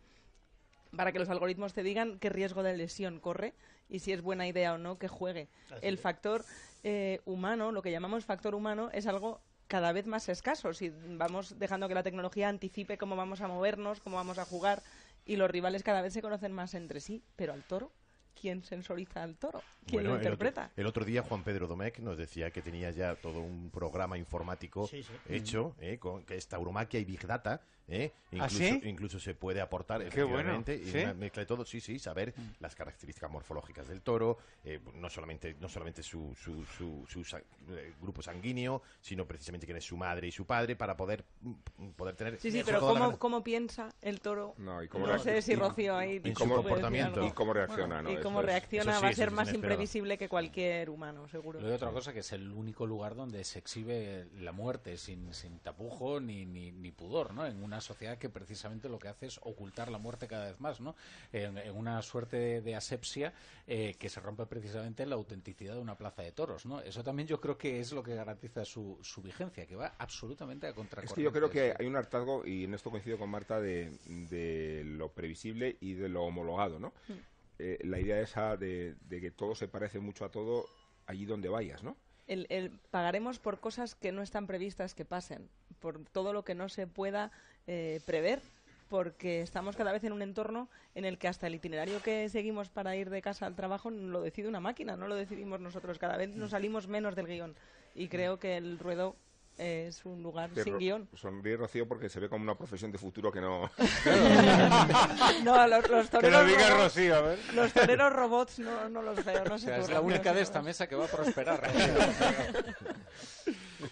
Speaker 4: para que los algoritmos te digan qué riesgo de lesión corre y si es buena idea o no que juegue. El factor eh, humano, lo que llamamos factor humano, es algo cada vez más escaso. Si vamos dejando que la tecnología anticipe cómo vamos a movernos, cómo vamos a jugar, y los rivales cada vez se conocen más entre sí, pero al toro quién sensoriza al toro, quién
Speaker 9: Bueno,
Speaker 4: lo
Speaker 9: el otro-
Speaker 4: interpreta.
Speaker 9: El otro, día Juan Pedro Domecq nos decía que tenía ya todo un programa informático
Speaker 4: Sí, sí.
Speaker 9: hecho, ¿eh? con que es tauromaquia y Big Data. ¿Eh?
Speaker 6: ¿Ah,
Speaker 9: Incluso,
Speaker 6: sí?
Speaker 9: incluso se puede aportar,
Speaker 6: bueno,
Speaker 9: efectivamente, y
Speaker 6: ¿sí?
Speaker 9: una mezcla de todo, sí, sí, saber las características morfológicas del toro, eh, no solamente no solamente su, su, su- su eh, grupo sanguíneo, sino precisamente quién es su madre y su padre, para poder, mm, poder tener...
Speaker 4: Sí, sí, pero ¿cómo, cómo piensa el toro?
Speaker 2: No, y
Speaker 4: No,
Speaker 2: cómo reacc-
Speaker 4: sé si Rocío ahí...
Speaker 2: y cómo- comportamiento. y cómo reacciona, ¿no?
Speaker 4: Y cómo reacciona va a
Speaker 2: sí,
Speaker 4: ser más imprevisible que cualquier humano, seguro.
Speaker 5: Luego otra cosa que es el único lugar donde se exhibe la muerte sin, sin tapujo ni, ni, ni pudor, ¿no? En una sociedad que precisamente lo que hace es ocultar la muerte cada vez más, ¿no? En, en una suerte de, de asepsia eh, que se rompe precisamente la autenticidad de una plaza de toros, ¿no? Eso también yo creo que es lo que garantiza su, su vigencia, que va absolutamente a contracorriente.
Speaker 2: Es que yo creo que hay un hartazgo, y en esto coincido con Marta, de, de lo previsible y de lo homologado, ¿no?
Speaker 4: Mm.
Speaker 2: Eh, la idea esa de, de que todo se parece mucho a todo allí donde vayas, ¿no?
Speaker 4: el, el- pagaremos por cosas que no están previstas que pasen, por todo lo que no se pueda eh, prever, porque estamos cada vez en un entorno en el que hasta el itinerario que seguimos para ir de casa al trabajo lo decide una máquina, no lo decidimos nosotros. Cada vez nos salimos menos del guion y creo que el ruedo es un lugar sin guion.
Speaker 2: Sonríe Rocío porque se ve como una profesión de futuro que no...
Speaker 4: No, los, los
Speaker 6: Que lo
Speaker 4: toreros
Speaker 6: diga
Speaker 4: robots-
Speaker 6: Rocío, a ver.
Speaker 4: Los toreros robots no, no los veo, no
Speaker 5: O
Speaker 4: sé
Speaker 5: sea, es la única de esta mesa que va a prosperar.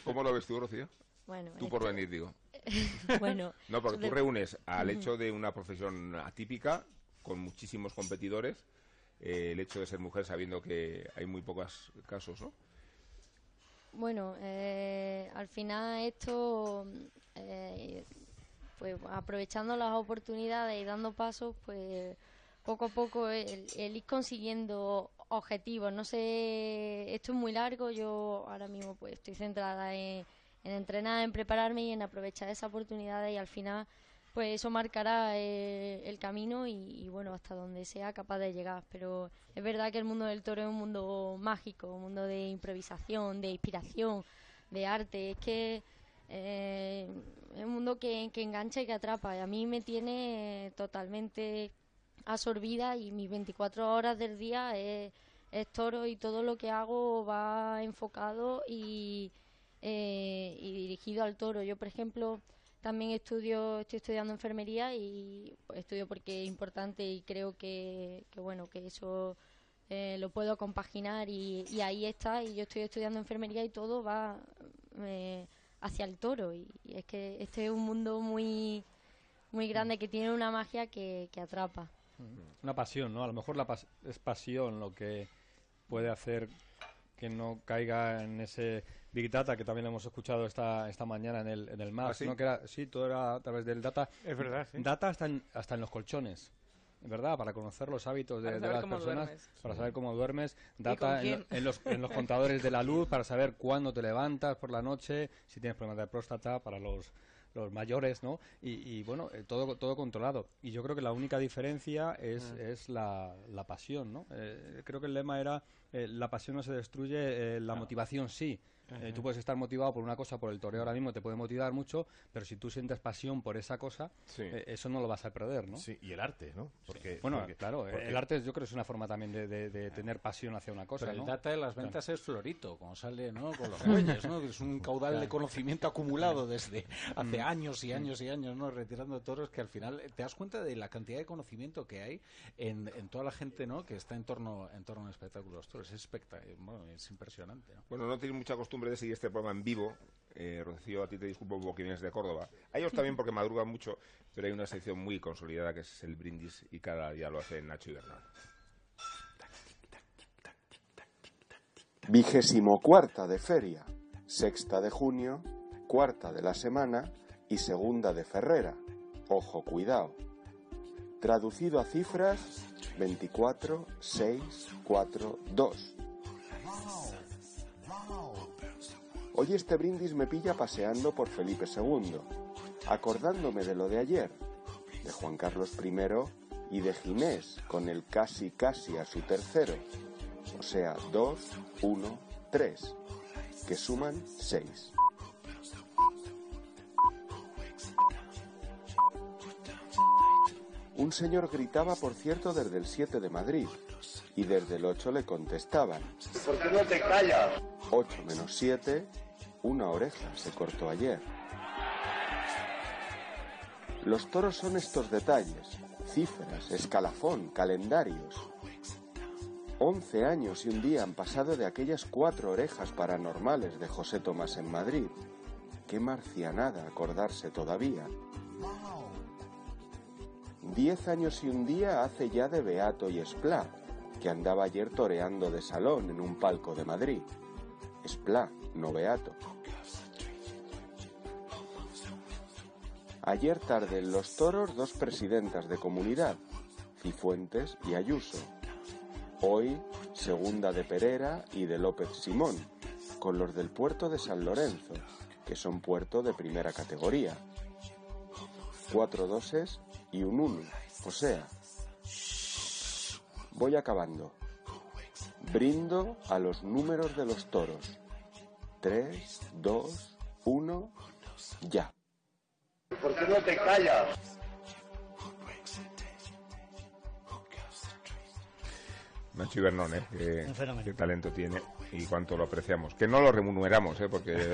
Speaker 2: ¿Cómo lo ves tú, Rocío?
Speaker 8: Bueno,
Speaker 2: Tú por
Speaker 8: esto-
Speaker 2: venir, digo.
Speaker 8: bueno.
Speaker 2: No, porque tú reúnes al hecho de una profesión atípica, con muchísimos competidores, eh, el hecho de ser mujer sabiendo que hay muy pocos casos, ¿no?
Speaker 8: Bueno, eh, al final esto, eh, pues aprovechando las oportunidades y dando pasos, pues poco a poco el, el ir consiguiendo objetivos. No sé, esto es muy largo, yo ahora mismo pues estoy centrada en, en entrenar, en prepararme y en aprovechar esas oportunidades y al final pues eso marcará eh, el camino y, bueno, hasta donde sea capaz de llegar. Pero es verdad que el mundo del toro es un mundo mágico, un mundo de improvisación, de inspiración, de arte. Es que eh, es un mundo que, que engancha y que atrapa. Y a mí me tiene totalmente absorbida y mis 24 horas del día es toro y todo lo que hago va enfocado y, eh, y dirigido al toro. Yo, por ejemplo, también estudio, estoy estudiando enfermería y estudio porque es importante y creo que, que bueno, que eso eh, lo puedo compaginar y, ahí está. Y yo estoy estudiando enfermería y todo va eh, hacia el toro. Y, es que este es un mundo muy, muy grande que tiene una magia que, que atrapa.
Speaker 7: Una pasión, ¿no? A lo mejor la pas- es pasión lo que puede hacer que no caiga en ese Big Data que también lo hemos escuchado esta, esta mañana en el, en el MAS,
Speaker 6: ¿Ah, sí?
Speaker 7: ¿no? Que era, sí, todo era a través del Data.
Speaker 6: Es verdad, sí.
Speaker 7: Data hasta en, hasta en los colchones. ¿Verdad? Para conocer los hábitos de, las personas,
Speaker 4: duermes.
Speaker 7: para saber cómo duermes,
Speaker 4: ¿Y
Speaker 7: data en, en los, en los contadores de la luz para saber cuándo te levantas por la noche, si tienes problemas de próstata para los, los mayores, ¿no? Y, y, bueno, eh, todo, todo controlado. Y yo creo que la única diferencia es,
Speaker 6: Mm.
Speaker 7: es la, la pasión, ¿no? Eh, creo que el lema era, eh, la pasión no se destruye, eh, la motivación sí. Eh, tú puedes estar motivado por una cosa, por el toreo ahora mismo te puede motivar mucho, pero si tú sientes pasión por esa cosa, eh, eso no lo vas a perder, ¿no?
Speaker 9: Sí, y el arte, ¿no? Porque,
Speaker 7: bueno,
Speaker 9: porque-
Speaker 7: claro,
Speaker 9: porque-
Speaker 7: el arte yo creo que es una forma también de, de- de tener pasión hacia una cosa,
Speaker 5: Pero el
Speaker 7: ¿no?
Speaker 5: data de las
Speaker 7: Claro.
Speaker 5: ventas es florito, como sale ¿no? con los bueyes, ¿no? Es un caudal de
Speaker 7: Claro.
Speaker 5: conocimiento acumulado desde hace
Speaker 7: Mm.
Speaker 5: años y años y años, ¿no? Retirando toros que al final te das cuenta de la cantidad de conocimiento que hay en, en toda la gente, ¿no? Que está en torno, en torno a espectáculos toros. Es especta bueno, es impresionante, ¿no?
Speaker 2: Bueno, no tienes mucha costumbre de seguir este programa en vivo. Eh, Rocío, a ti te disculpo porque vienes de Córdoba. A ellos también porque madrugan mucho, pero hay una sección muy consolidada que es el brindis y cada día lo hace Nacho y Bernal.
Speaker 14: Vigésimo cuarta de feria, sexta de junio, cuarta de la semana y segunda de Ferrera. Ojo, cuidado. Traducido a cifras, 24, 6, 4, 2. Hoy este brindis me pilla paseando por Felipe II, acordándome de lo de ayer, de Juan Carlos I y de Ginés con el casi casi a su tercero, o sea, 2, 1, 3, que suman 6. Un señor gritaba, por cierto, desde el 7 de Madrid, y desde el 8 le contestaban.
Speaker 15: ¿Por qué no te callas?
Speaker 14: 8 menos 7, una oreja se cortó ayer. Los toros son estos detalles, cifras, escalafón, calendarios. Once años y un día han pasado de aquellas cuatro orejas paranormales de José Tomás en Madrid. Qué marcianada acordarse todavía. Diez años y un día hace ya de Beato y Esplá, que andaba ayer toreando de salón en un palco de Madrid. Esplá, no Beato. Ayer tarde en los toros dos presidentas de comunidad, Cifuentes y Ayuso. Hoy segunda de Pereira y de López Simón, con los del puerto de San Lorenzo, que son puerto de primera categoría. Cuatro doses y un uno, o sea. Voy acabando. Brindo a los números de los toros. Tres, dos, uno, ya.
Speaker 15: ¿Por qué no te callas?
Speaker 2: Nacho Ibernón, ¿eh? Qué, qué talento tiene y cuánto lo apreciamos. Que no lo remuneramos, ¿eh? Porque.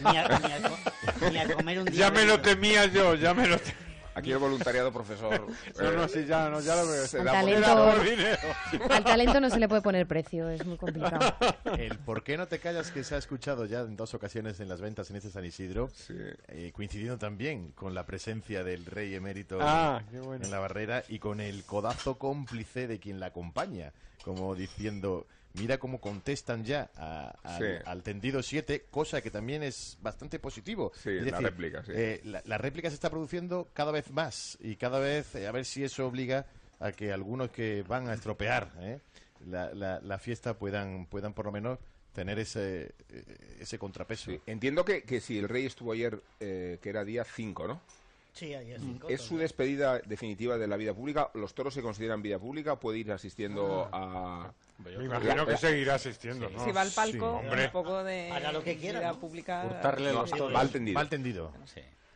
Speaker 3: Ni a, ni a ni a comer un día.
Speaker 6: Ya me lo temía yo, ya me lo temía.
Speaker 2: Aquí el voluntariado, profesor.
Speaker 6: No, no, sí, ya, no, ya lo veo.
Speaker 2: se
Speaker 13: Al
Speaker 2: da
Speaker 13: talento,
Speaker 6: por dinero.
Speaker 13: al talento no se le puede poner precio, es muy complicado.
Speaker 9: El ¿Por qué no te callas? que se ha escuchado ya en dos ocasiones en las ventas en este San Isidro, eh, coincidiendo también con la presencia del rey emérito
Speaker 6: Ah,
Speaker 9: en-
Speaker 6: qué bueno.
Speaker 9: en la barrera y con el codazo cómplice de quien la acompaña, como diciendo, mira cómo contestan ya a- al,
Speaker 2: Sí.
Speaker 9: al tendido 7, cosa que también es bastante positivo.
Speaker 2: Sí,
Speaker 9: Es
Speaker 2: la réplica, sí.
Speaker 9: eh, la, la réplica se está produciendo cada vez más y cada vez eh, a ver si eso obliga a que algunos que van a estropear ¿eh? la, la- la fiesta puedan, puedan por lo menos tener ese, eh, ese contrapeso.
Speaker 2: Entiendo que, que si el rey estuvo ayer, eh, que era día 5, ¿no?
Speaker 3: Sí, ayer cinco.
Speaker 2: ¿Es su despedida definitiva de la vida pública? ¿Los toros se consideran vida pública? ¿Puede ir asistiendo a...?
Speaker 6: Me imagino que seguirá asistiendo, ¿no?
Speaker 4: Si va al palco,
Speaker 6: Sí,
Speaker 4: un poco de
Speaker 3: Haga lo que quiera, ¿no?
Speaker 4: pública.
Speaker 9: Hurtarle los toros.
Speaker 2: va al tendido.
Speaker 9: Va al tendido.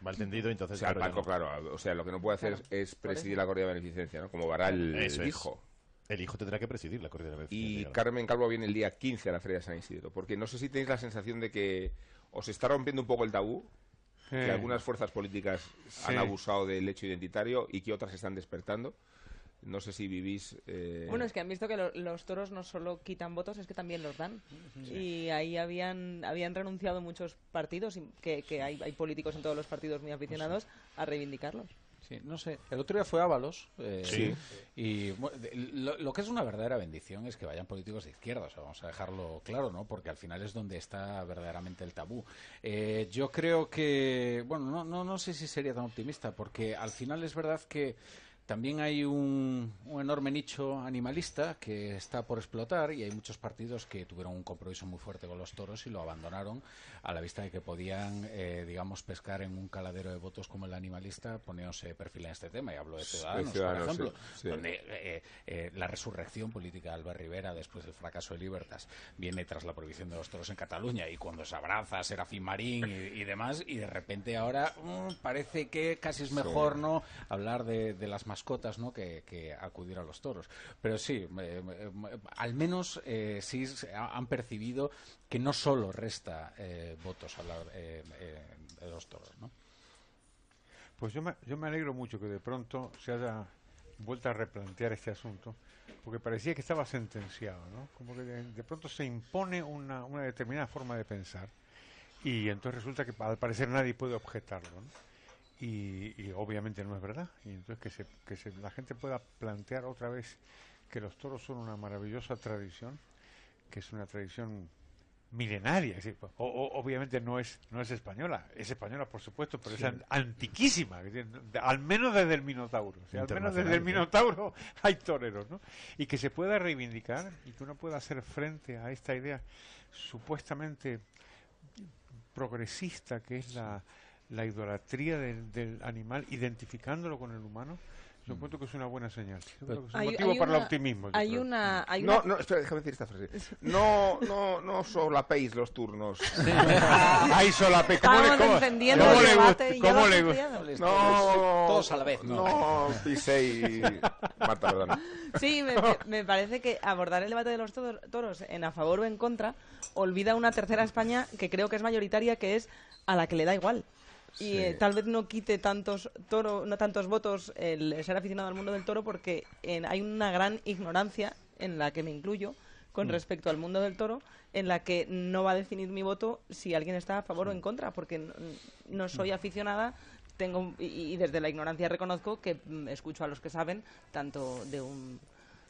Speaker 9: Va al tendido, entonces...
Speaker 2: O sea, al
Speaker 9: claro,
Speaker 2: palco,
Speaker 9: no.
Speaker 2: claro. O sea, lo que no puede hacer
Speaker 4: Claro.
Speaker 2: es presidir la corrida de beneficencia, ¿no? Como hará el,
Speaker 9: Eso
Speaker 2: el
Speaker 9: es.
Speaker 2: hijo.
Speaker 9: El hijo tendrá que presidir la corrida de
Speaker 2: Y
Speaker 9: beneficencia, claro.
Speaker 2: Carmen Calvo viene el día 15 a la Feria de San Isidro. Porque no sé si tenéis la sensación de que os está rompiendo un poco el tabú, que
Speaker 6: Sí.
Speaker 2: algunas fuerzas políticas han
Speaker 6: Sí.
Speaker 2: abusado del hecho identitario y que otras están despertando. No sé si vivís... eh,
Speaker 4: Bueno, es que han visto que lo- los toros no solo quitan votos, es que también los dan. Y ahí habían habían renunciado muchos partidos, y que, que hay, hay políticos en todos los partidos muy aficionados a reivindicarlos.
Speaker 5: Sí, no sé. El otro día fue Ábalos. eh,
Speaker 2: Sí.
Speaker 5: Y bueno, de- lo, lo que es una verdadera bendición es que vayan políticos de izquierda. O sea, vamos a dejarlo claro, ¿no? Porque al final es donde está verdaderamente el tabú. Eh, yo creo que. Bueno, no, no, no sé si sería tan optimista, porque al final es verdad que. También hay un, un enorme nicho animalista que está por explotar y hay muchos partidos que tuvieron un compromiso muy fuerte con los toros y lo abandonaron a la vista de que podían, eh, digamos, pescar en un caladero de votos como el animalista poniéndose perfil en este tema. Y hablo de Ciudadanos, por ejemplo,
Speaker 2: sí, sí.
Speaker 5: donde eh, eh, la resurrección política de Albert Rivera después del fracaso de Libertas viene tras la prohibición de los toros en Cataluña y cuando se abraza Serafín Marín y, y demás y de repente ahora mm, parece que casi es mejor no hablar de, de las mascotas no que, que acudir a los toros pero sí eh, eh, al menos eh, sí han percibido que no solo resta eh, votos eh, de los toros no
Speaker 6: Pues yo me, yo me alegro mucho que de pronto se haya vuelto a replantear este asunto, porque parecía que estaba sentenciado, ¿no? Como que de, de pronto se impone una, una determinada forma de pensar y entonces resulta que al parecer nadie puede objetarlo, ¿no? Y, y obviamente no es verdad. Y entonces que, se, que se- la gente pueda plantear otra vez que los toros son una maravillosa tradición, que es una tradición milenaria. es decir, o- o- obviamente no es no es española, es española por supuesto, pero
Speaker 9: Sí.
Speaker 6: es an- antiquísima, al menos desde el Minotauro. o sea, al menos desde el Minotauro hay toreros, ¿no? Y que se pueda reivindicar y que uno pueda hacer frente a esta idea supuestamente progresista que es la, la idolatría del, del animal, identificándolo con el humano, Yo encuentro que es una buena señal. Es un
Speaker 4: Hay-
Speaker 6: motivo
Speaker 4: hay
Speaker 6: para el optimismo.
Speaker 4: hay una- hay
Speaker 2: No,
Speaker 4: una-
Speaker 2: no, espera, déjame decir esta frase. No, no, no solapéis los turnos.
Speaker 6: Ahí solapé. ¿Cómo le-
Speaker 4: Estábamos
Speaker 6: cómo-
Speaker 4: encendiendo
Speaker 6: cómo
Speaker 4: el
Speaker 6: le
Speaker 4: debate
Speaker 6: cómo le gusta?
Speaker 2: No,
Speaker 5: Todos a la vez, ¿no?
Speaker 2: No, piséis. Marta.
Speaker 4: Sí, me, parece que abordar el debate de los to- toros en a favor o en contra olvida una tercera España que creo que es mayoritaria, que es a la que le da igual. Y eh, tal vez no quite tantos toro, no tantos votos el ser aficionado al mundo del toro porque en- hay una gran ignorancia en la que me incluyo con
Speaker 2: Mm.
Speaker 4: respecto al mundo del toro en la que no va a definir mi voto si alguien está a favor o en contra porque no, no soy
Speaker 2: Mm.
Speaker 4: aficionada tengo y, y desde la ignorancia reconozco que mm, escucho a los que saben tanto de un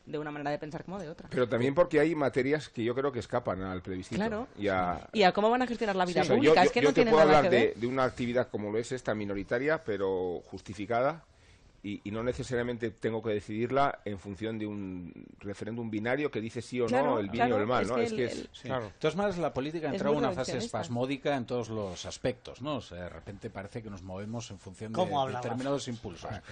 Speaker 4: de una manera de pensar como de otra
Speaker 2: Pero también porque hay materias que yo creo que escapan al plebiscito.
Speaker 4: Claro.
Speaker 2: Y a,
Speaker 4: y a cómo van a gestionar la vida
Speaker 2: Sí,
Speaker 4: pública
Speaker 2: yo,
Speaker 4: es que
Speaker 2: yo
Speaker 4: no
Speaker 2: te puedo
Speaker 4: nada
Speaker 2: hablar
Speaker 4: que
Speaker 2: de, de una actividad como lo es esta minoritaria, pero justificada, y, y no necesariamente tengo que decidirla en función de un referéndum binario que dice sí o no,
Speaker 5: Claro,
Speaker 2: el bien
Speaker 5: claro,
Speaker 2: o el mal,
Speaker 5: es
Speaker 2: ¿no?
Speaker 5: que
Speaker 2: es
Speaker 5: el-
Speaker 2: que
Speaker 5: el-
Speaker 2: es...
Speaker 5: Sí. De todas maneras, la política entra en una fase espasmódica en todos los aspectos, ¿no? O sea, de repente parece que nos movemos en función de determinados impulsos.
Speaker 2: Ah.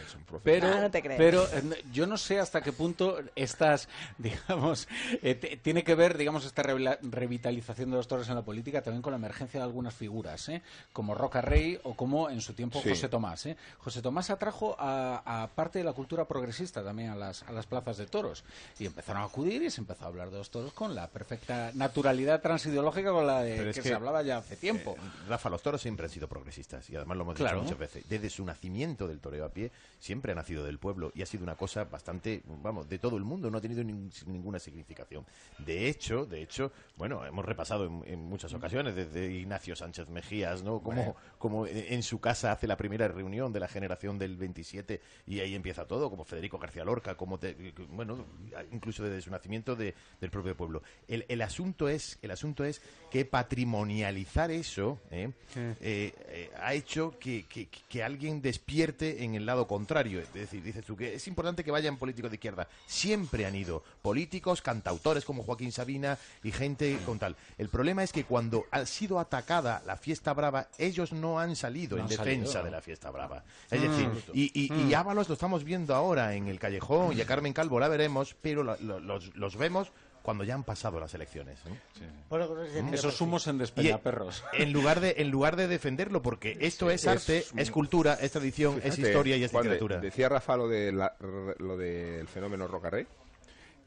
Speaker 5: Pero,
Speaker 4: Ah, no te creas.
Speaker 5: pero eh, yo no sé hasta qué punto estas, digamos, eh, tiene que ver, digamos, esta revela- revitalización de los toros en la política también con la emergencia de algunas figuras, ¿eh? como Roca Rey o como en su tiempo
Speaker 2: Sí.
Speaker 5: José Tomás. ¿eh? José Tomás atrajo a, a parte de la cultura progresista también a las, a las plazas de toros y empezaron a acudir y se empezó a hablar de los toros con la perfecta naturalidad transideológica con la de que, se hablaba ya hace tiempo.
Speaker 9: eh, Rafa, los toros siempre han sido progresistas y además lo hemos
Speaker 5: Claro.
Speaker 9: dicho muchas veces. Desde su nacimiento del toreo a pie siempre ha nacido del pueblo y ha sido una cosa bastante, vamos, de todo el mundo, no ha tenido nin- ninguna significación. De hecho, de hecho, bueno, hemos repasado en, en muchas ocasiones desde Ignacio Sánchez Mejías, ¿no? Como,
Speaker 5: Bueno.
Speaker 9: como en en su casa hace la primera reunión de la generación del 27 y ahí empieza todo, como Federico García Lorca, como te- bueno, incluso desde su nacimiento de- del propio pueblo. El, el asunto es, el asunto es que patrimonializar eso ¿eh? Eh, eh, ha hecho que, que- que alguien despierte en el lado contrario. Es decir, dices tú que es importante que vayan políticos de izquierda. Siempre han ido políticos, cantautores como Joaquín Sabina y gente con tal. El problema es que cuando ha sido atacada la fiesta brava, ellos no han salido
Speaker 5: No
Speaker 9: en
Speaker 5: han
Speaker 9: defensa
Speaker 5: salido.
Speaker 9: de la fiesta brava. Es
Speaker 5: Mm.
Speaker 9: decir, y, y, y
Speaker 5: Mm.
Speaker 9: Ábalos lo estamos viendo ahora en el callejón y a Carmen Calvo la veremos, pero lo- lo- los, los vemos cuando ya han pasado las elecciones. ¿eh?
Speaker 3: Con ese sentido,
Speaker 5: Esos
Speaker 3: pues,
Speaker 5: humos en despeñaperros.
Speaker 9: en lugar de en lugar de defenderlo porque esto es,
Speaker 2: Es
Speaker 9: arte
Speaker 2: un-
Speaker 9: es cultura es tradición es
Speaker 2: Fíjate,
Speaker 9: historia y es
Speaker 2: Juan, de-
Speaker 9: literatura
Speaker 2: Decía Rafa lo, de la- lo del fenómeno Rocarrey,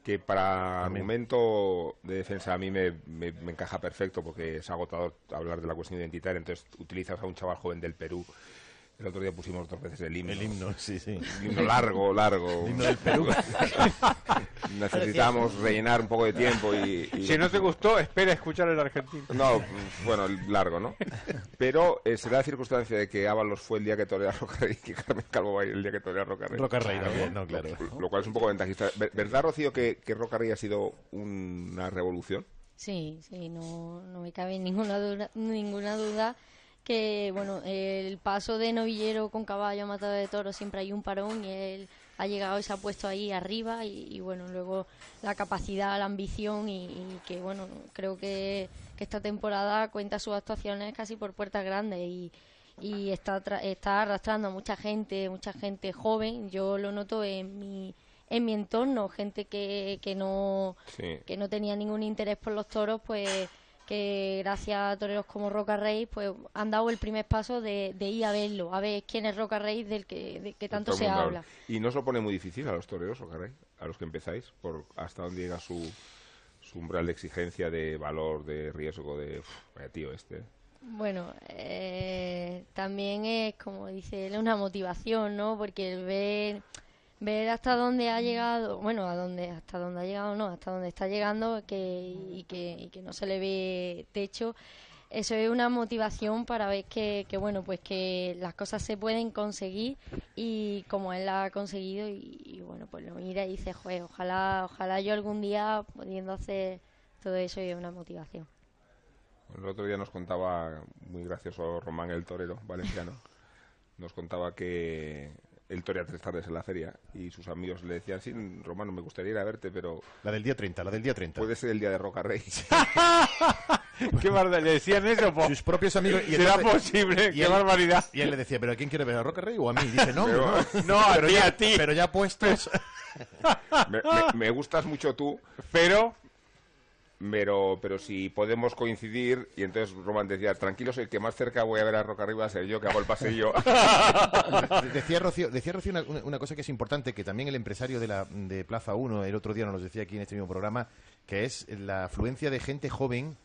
Speaker 2: que para argumento de defensa a mí me, me- me encaja perfecto porque es agotador hablar de la cuestión identitaria, entonces utilizas a un chaval joven del Perú. El otro día pusimos dos veces el himno.
Speaker 9: El himno, sí, sí.
Speaker 2: El himno largo, largo.
Speaker 9: El himno del Perú.
Speaker 2: Necesitamos rellenar un poco de tiempo y... y-
Speaker 6: Si no te gustó, espera a escuchar el argentino.
Speaker 2: no, bueno, largo, ¿no? Pero eh, se da la circunstancia de que Ábalos fue el día que torea a Rocarrey y que Carmen Calvo va a ir el día que torea a Rocarrey.
Speaker 9: Rocarrey también, no, claro.
Speaker 2: Lo, lo cual es un poco ventajista. Ver- ¿Verdad, Rocío, que, que Rocarrey ha sido una revolución?
Speaker 8: Sí, sí, no, no me cabe ninguna duda, ninguna duda que, bueno, el paso de novillero con caballo a matado de toro siempre hay un parón y él ha llegado y se ha puesto ahí arriba y, y, bueno, luego la capacidad, la ambición y, y que, bueno, creo que, que esta temporada cuenta sus actuaciones casi por puertas grandes y, y está, tra- está arrastrando a mucha gente, mucha gente joven, yo lo noto en mi en mi entorno, gente que, que no
Speaker 2: Sí.
Speaker 8: que no tenía ningún interés por los toros, pues que gracias a toreros como Roca Rey, pues han dado el primer paso de, de ir a verlo, a ver quién es Roca Rey del que, de que tanto se habla.
Speaker 2: ¿Y no os lo pone muy difícil a los toreros, Rocarrey? A los que empezáis, por hasta dónde llega su, su umbral de exigencia, de valor, de riesgo, de... Uf, vaya tío este.
Speaker 8: Bueno, eh, también es, como dice él, una motivación, ¿no? Porque el ver, ver hasta dónde ha llegado, bueno, a dónde, hasta dónde ha llegado, no, hasta dónde está llegando que, y, que, y que no se le ve techo, eso es una motivación para ver que, que, bueno, pues que las cosas se pueden conseguir y como él la ha conseguido y, bueno, pues lo mira y dice, joder, ojalá, ojalá yo algún día pudiendo hacer todo eso y es una motivación.
Speaker 2: El otro día nos contaba, muy gracioso, Román el torero valenciano, nos contaba que el torea tres tardes en la feria y sus amigos le decían, sí, Romano, me gustaría ir a verte, pero...
Speaker 9: La del día 30, la del día 30.
Speaker 2: Puede ser el día de Roca Rey.
Speaker 6: Qué barbaridad, le decían eso, po.
Speaker 9: Sus propios amigos.
Speaker 6: ¿Será posible?
Speaker 9: y
Speaker 6: Qué
Speaker 9: él-
Speaker 6: barbaridad.
Speaker 9: Y él le decía, ¿pero a quién quiere ver? ¿A Roca Rey o a mí? Y dice, no,
Speaker 2: Pero-
Speaker 9: no,
Speaker 6: no, a
Speaker 9: pero
Speaker 6: ti,
Speaker 9: ya,
Speaker 6: a ti.
Speaker 9: Pero ya puestos.
Speaker 2: me, me- me gustas mucho tú,
Speaker 6: pero...
Speaker 2: Pero, pero si podemos coincidir, y entonces Roman decía, tranquilos, el que más cerca voy a ver a Roca Rey va a ser yo, que hago el pasillo.
Speaker 9: decía Rocío, decía Rocío una, una- cosa que es importante, que también el empresario de, la, de Plaza 1 el otro día nos decía aquí en este mismo programa, que es la afluencia de gente joven,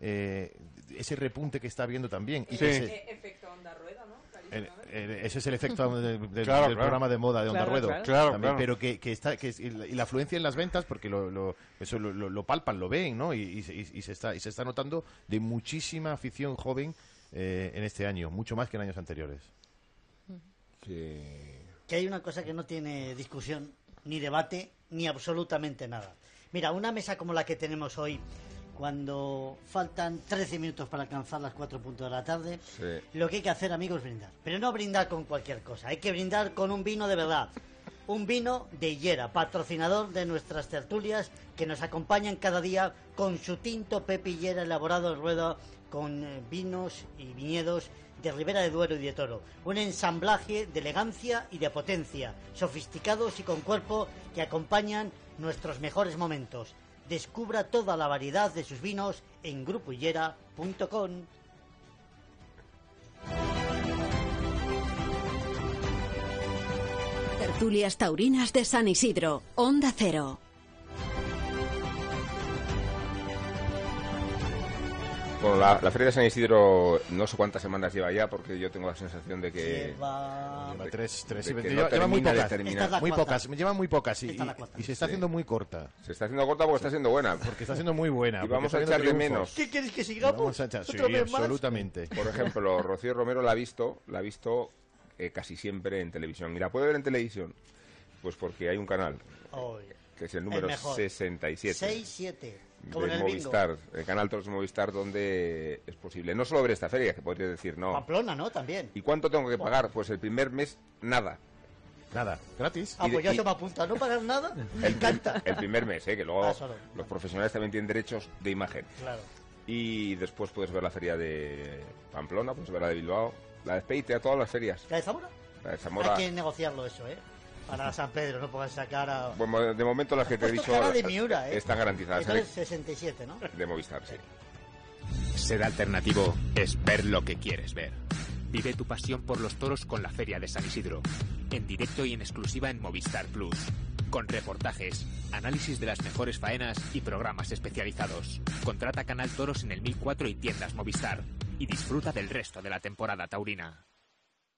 Speaker 9: eh, ese repunte que está habiendo también. Y que se-
Speaker 4: Efecto onda rueda, ¿no?
Speaker 9: Ese es el efecto del, del-
Speaker 6: Claro,
Speaker 9: del
Speaker 6: claro.
Speaker 9: programa de moda de Onda
Speaker 4: Claro,
Speaker 9: Ruedo.
Speaker 4: claro.
Speaker 6: Claro,
Speaker 9: también,
Speaker 6: claro.
Speaker 9: Pero que, que está que es- y la, afluencia en las ventas, porque lo, lo- eso lo, lo- lo palpan, lo ven, ¿no? Y, y- y se está y se está notando de muchísima afición joven eh, en este año, mucho más que en años anteriores.
Speaker 3: que hay una cosa que no tiene discusión, ni debate, ni absolutamente nada. Mira, una mesa como la que tenemos hoy, cuando faltan 13 minutos para alcanzar las 4 puntos de la tarde,
Speaker 2: Sí.
Speaker 3: lo que hay que hacer, amigos, es brindar. Pero no brindar con cualquier cosa, hay que brindar con un vino de verdad. Un vino de Higuera, patrocinador de nuestras tertulias, que nos acompañan cada día con su tinto Pepe Higuera elaborado en rueda con eh, vinos y viñedos de Ribera de Duero y de Toro. Un ensamblaje de elegancia y de potencia, sofisticados y con cuerpo que acompañan nuestros mejores momentos. Descubra toda la variedad de sus vinos en grupohiguera.com.
Speaker 1: Tertulias taurinas de San Isidro, Onda Cero.
Speaker 2: Bueno, la, la Feria de San Isidro no sé cuántas semanas lleva ya, porque yo tengo la sensación de que...
Speaker 3: Lleva-
Speaker 9: tres, tres
Speaker 2: de
Speaker 9: y
Speaker 2: que
Speaker 9: veinte.
Speaker 2: no
Speaker 9: lleva, muy pocas,
Speaker 3: es la
Speaker 9: muy pocas, lleva muy pocas y, se está
Speaker 2: Sí.
Speaker 9: haciendo muy corta,
Speaker 2: Se está haciendo corta porque está siendo buena.
Speaker 9: porque está siendo muy buena.
Speaker 2: Y vamos a echarle menos.
Speaker 3: ¿Qué quieres que sigamos?
Speaker 9: Vamos a absolutamente.
Speaker 2: Por ejemplo, Rocío Romero la ha visto, la ha visto eh, casi siempre en televisión. ¿Y la puede ver en televisión? Pues porque hay un canal, que es el número
Speaker 3: mejor.
Speaker 2: 67.
Speaker 3: 6-7. Como en
Speaker 2: de
Speaker 3: bingo.
Speaker 2: Movistar, el canal Toros Movistar, donde es posible. No solo ver esta feria, que podría decir no.
Speaker 3: Pamplona, ¿no? También.
Speaker 2: ¿Y cuánto tengo que pagar? Pues el primer mes, nada.
Speaker 9: Nada, gratis.
Speaker 3: Ah, pues ya
Speaker 2: y-
Speaker 3: se me apunta. ¿No pagar nada? Me
Speaker 2: El,
Speaker 3: encanta.
Speaker 2: el primer mes, ¿eh? que luego
Speaker 3: Ah, solo.
Speaker 2: los profesionales también tienen derechos de imagen.
Speaker 3: Claro.
Speaker 2: Y después puedes ver la feria de Pamplona, puedes ver la de Bilbao, la de Speite, a todas las ferias.
Speaker 3: ¿La de Zamora?
Speaker 2: La de Zamora.
Speaker 3: Hay que negociarlo eso, ¿eh? Para San Pedro, no pongas esa cara...
Speaker 2: Bueno, de momento las que te he dicho
Speaker 3: cara de Miura, ¿eh?
Speaker 2: están garantizadas.
Speaker 3: Eso es 67, ¿no?
Speaker 2: De Movistar, sí.
Speaker 11: Ser alternativo es ver lo que quieres ver. Vive tu pasión por los toros con la Feria de San Isidro. En directo y en exclusiva en Movistar Plus. Con reportajes, análisis de las mejores faenas y programas especializados. Contrata Canal Toros en el 1004 y tiendas Movistar. Y disfruta del resto de la temporada taurina.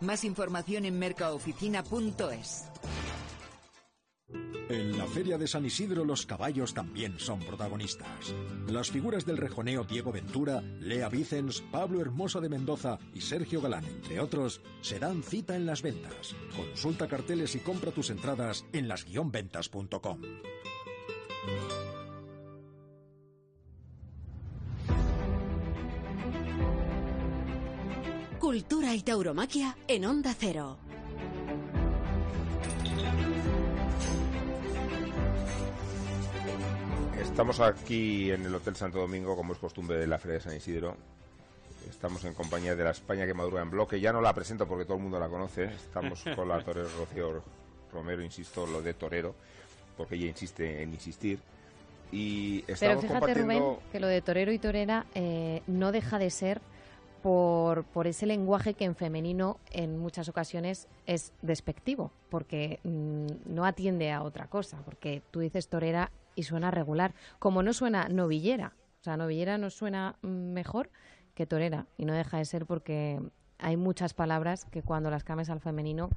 Speaker 16: Más información en mercaoficina.es.
Speaker 12: En la Feria de San Isidro los caballos también son protagonistas. Las figuras del rejoneo Diego Ventura, Lea Vicens, Pablo Hermoso de Mendoza y Sergio Galán, entre otros, se dan cita en las ventas. Consulta carteles y compra tus entradas en las-ventas.com.
Speaker 1: Cultura y tauromaquia en Onda Cero.
Speaker 2: Estamos aquí en el Hotel Santo Domingo, como es costumbre de la Feria de San Isidro. Estamos en compañía de la España que madruga en bloque. Ya no la presento porque todo el mundo la conoce. Estamos con la torero Rocío Romero, insisto, lo de torero, porque ella insiste en insistir. Y
Speaker 13: Pero fíjate,
Speaker 2: compartiendo...
Speaker 13: Rubén, que lo de torero y torera eh, no deja de ser por, por ese lenguaje que en femenino en muchas ocasiones es despectivo, porque mm, no atiende a otra cosa, porque tú dices torera y suena regular, como no suena novillera, o sea, novillera no suena mm, mejor que torera, y no deja de ser porque hay muchas palabras que cuando las cambias al femenino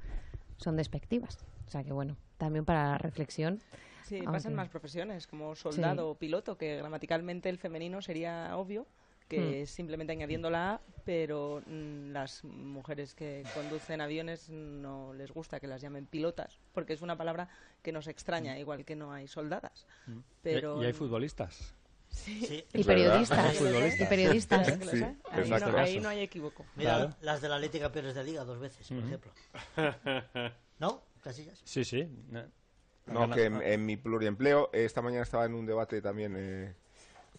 Speaker 13: son despectivas. O sea que bueno, también para la reflexión.
Speaker 4: Sí,
Speaker 13: aunque-
Speaker 4: pasan más profesiones, como soldado o piloto, que gramaticalmente el femenino sería obvio, que
Speaker 13: Hmm.
Speaker 4: es simplemente añadiendo la A, pero mm, las mujeres que conducen aviones no les gusta que las llamen pilotas, porque es una palabra que nos extraña, igual que no hay soldadas. Pero
Speaker 7: Mm. y hay futbolistas.
Speaker 4: Sí.
Speaker 13: Y periodistas. Y periodistas.
Speaker 4: Que
Speaker 7: Sí,
Speaker 4: sé. Ahí,
Speaker 7: exacto.
Speaker 4: no, ahí no hay equívoco.
Speaker 3: Mira,
Speaker 7: Claro.
Speaker 3: las del Atlético campeones de liga dos veces, por ejemplo. ¿No? Casillas.
Speaker 7: Sí, sí. No,
Speaker 2: No, que en, en mi pluriempleo, esta mañana estaba en un debate también eh,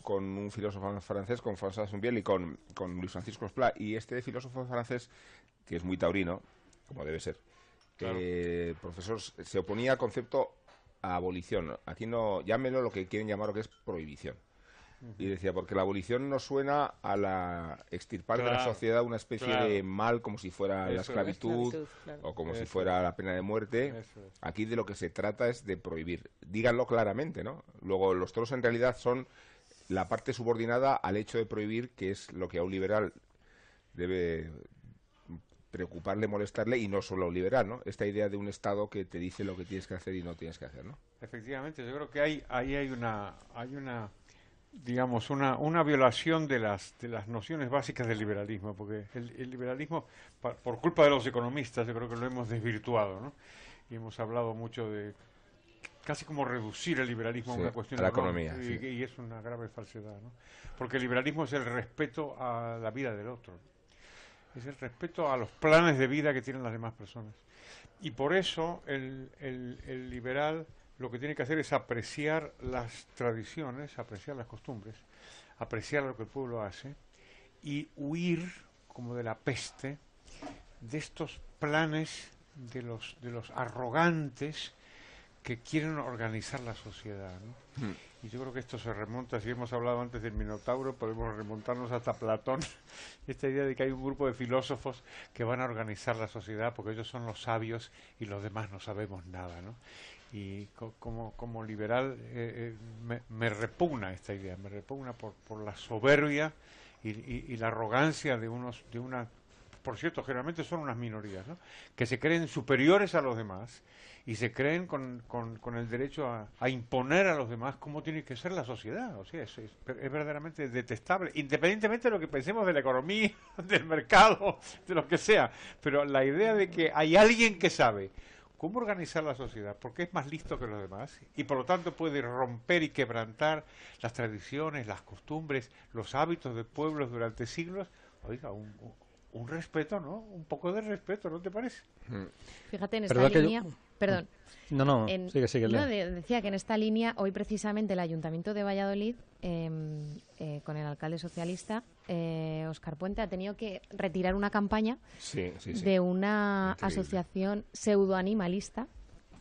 Speaker 2: con un filósofo francés, con François Zumbiel y con, con Luis Francisco Esplá. Y este filósofo francés, que es muy taurino, como debe ser,
Speaker 6: Claro.
Speaker 2: eh, profesor, se oponía al concepto a abolición. Aquí no, llámelo lo que quieren llamar lo que es prohibición. Y decía, porque la abolición no suena a la extirpar de la sociedad una especie
Speaker 6: claro.
Speaker 2: de mal como si fuera la
Speaker 6: es.
Speaker 2: esclavitud,
Speaker 4: Esclavitud, claro.
Speaker 2: o como si fuera
Speaker 6: es.
Speaker 2: la pena de muerte.
Speaker 6: Es.
Speaker 2: Aquí de lo que se trata es de prohibir. Díganlo claramente, ¿no? Luego, los toros en realidad son la parte subordinada al hecho de prohibir, que es lo que a un liberal debe preocuparle, molestarle, y no solo a un liberal, ¿no? Esta idea de un Estado que te dice lo que tienes que hacer y no tienes que hacer, ¿no?
Speaker 6: Efectivamente, yo creo que hay, ahí hay una, hay una, digamos, una, una violación de las, de las nociones básicas del liberalismo, porque el, el liberalismo, por culpa de los economistas, yo creo que lo hemos desvirtuado, ¿no? Y hemos hablado mucho de casi como reducir el liberalismo
Speaker 2: Sí,
Speaker 6: a una cuestión
Speaker 2: a la
Speaker 6: económica,
Speaker 2: economía,
Speaker 6: y,
Speaker 2: sí.
Speaker 6: y es una grave falsedad, ¿no? Porque el liberalismo es el respeto a la vida del otro, es el respeto a los planes de vida que tienen las demás personas. Y por eso el, el- el liberal lo que tiene que hacer es apreciar las tradiciones, apreciar las costumbres, apreciar lo que el pueblo hace y huir como de la peste de estos planes de los, de los arrogantes que quieren organizar la sociedad. ¿no? Y yo creo que esto se remonta, si hemos hablado antes del Minotauro, podemos remontarnos hasta Platón, esta idea de que hay un grupo de filósofos que van a organizar la sociedad porque ellos son los sabios y los demás no sabemos nada. ¿no? Y co- como, como liberal eh, eh, me, me repugna esta idea, me repugna por, por la soberbia y, y- y la arrogancia de unos de una por cierto, generalmente son unas minorías, ¿no? que se creen superiores a los demás y se creen con, con- con el derecho a, a imponer a los demás cómo tiene que ser la sociedad. O sea, es, es, es verdaderamente detestable, independientemente de lo que pensemos de la economía, del mercado, de lo que sea. Pero la idea de que hay alguien que sabe cómo organizar la sociedad, porque es más listo que los demás y por lo tanto puede romper y quebrantar las tradiciones, las costumbres, los hábitos de pueblos durante siglos. Oiga, un, un respeto, ¿no? Un poco de respeto, ¿no te parece?
Speaker 13: Fíjate en esta
Speaker 7: Perdón que yo-
Speaker 13: línea. Perdón.
Speaker 7: No, no,
Speaker 13: En-
Speaker 7: sigue, sigue.
Speaker 13: no, de- decía que en esta línea, hoy precisamente el Ayuntamiento de Valladolid, eh, eh, con el alcalde socialista, eh, Oscar Puente, ha tenido que retirar una campaña
Speaker 2: Sí, sí, sí.
Speaker 13: de una
Speaker 2: Increíble.
Speaker 13: asociación pseudoanimalista,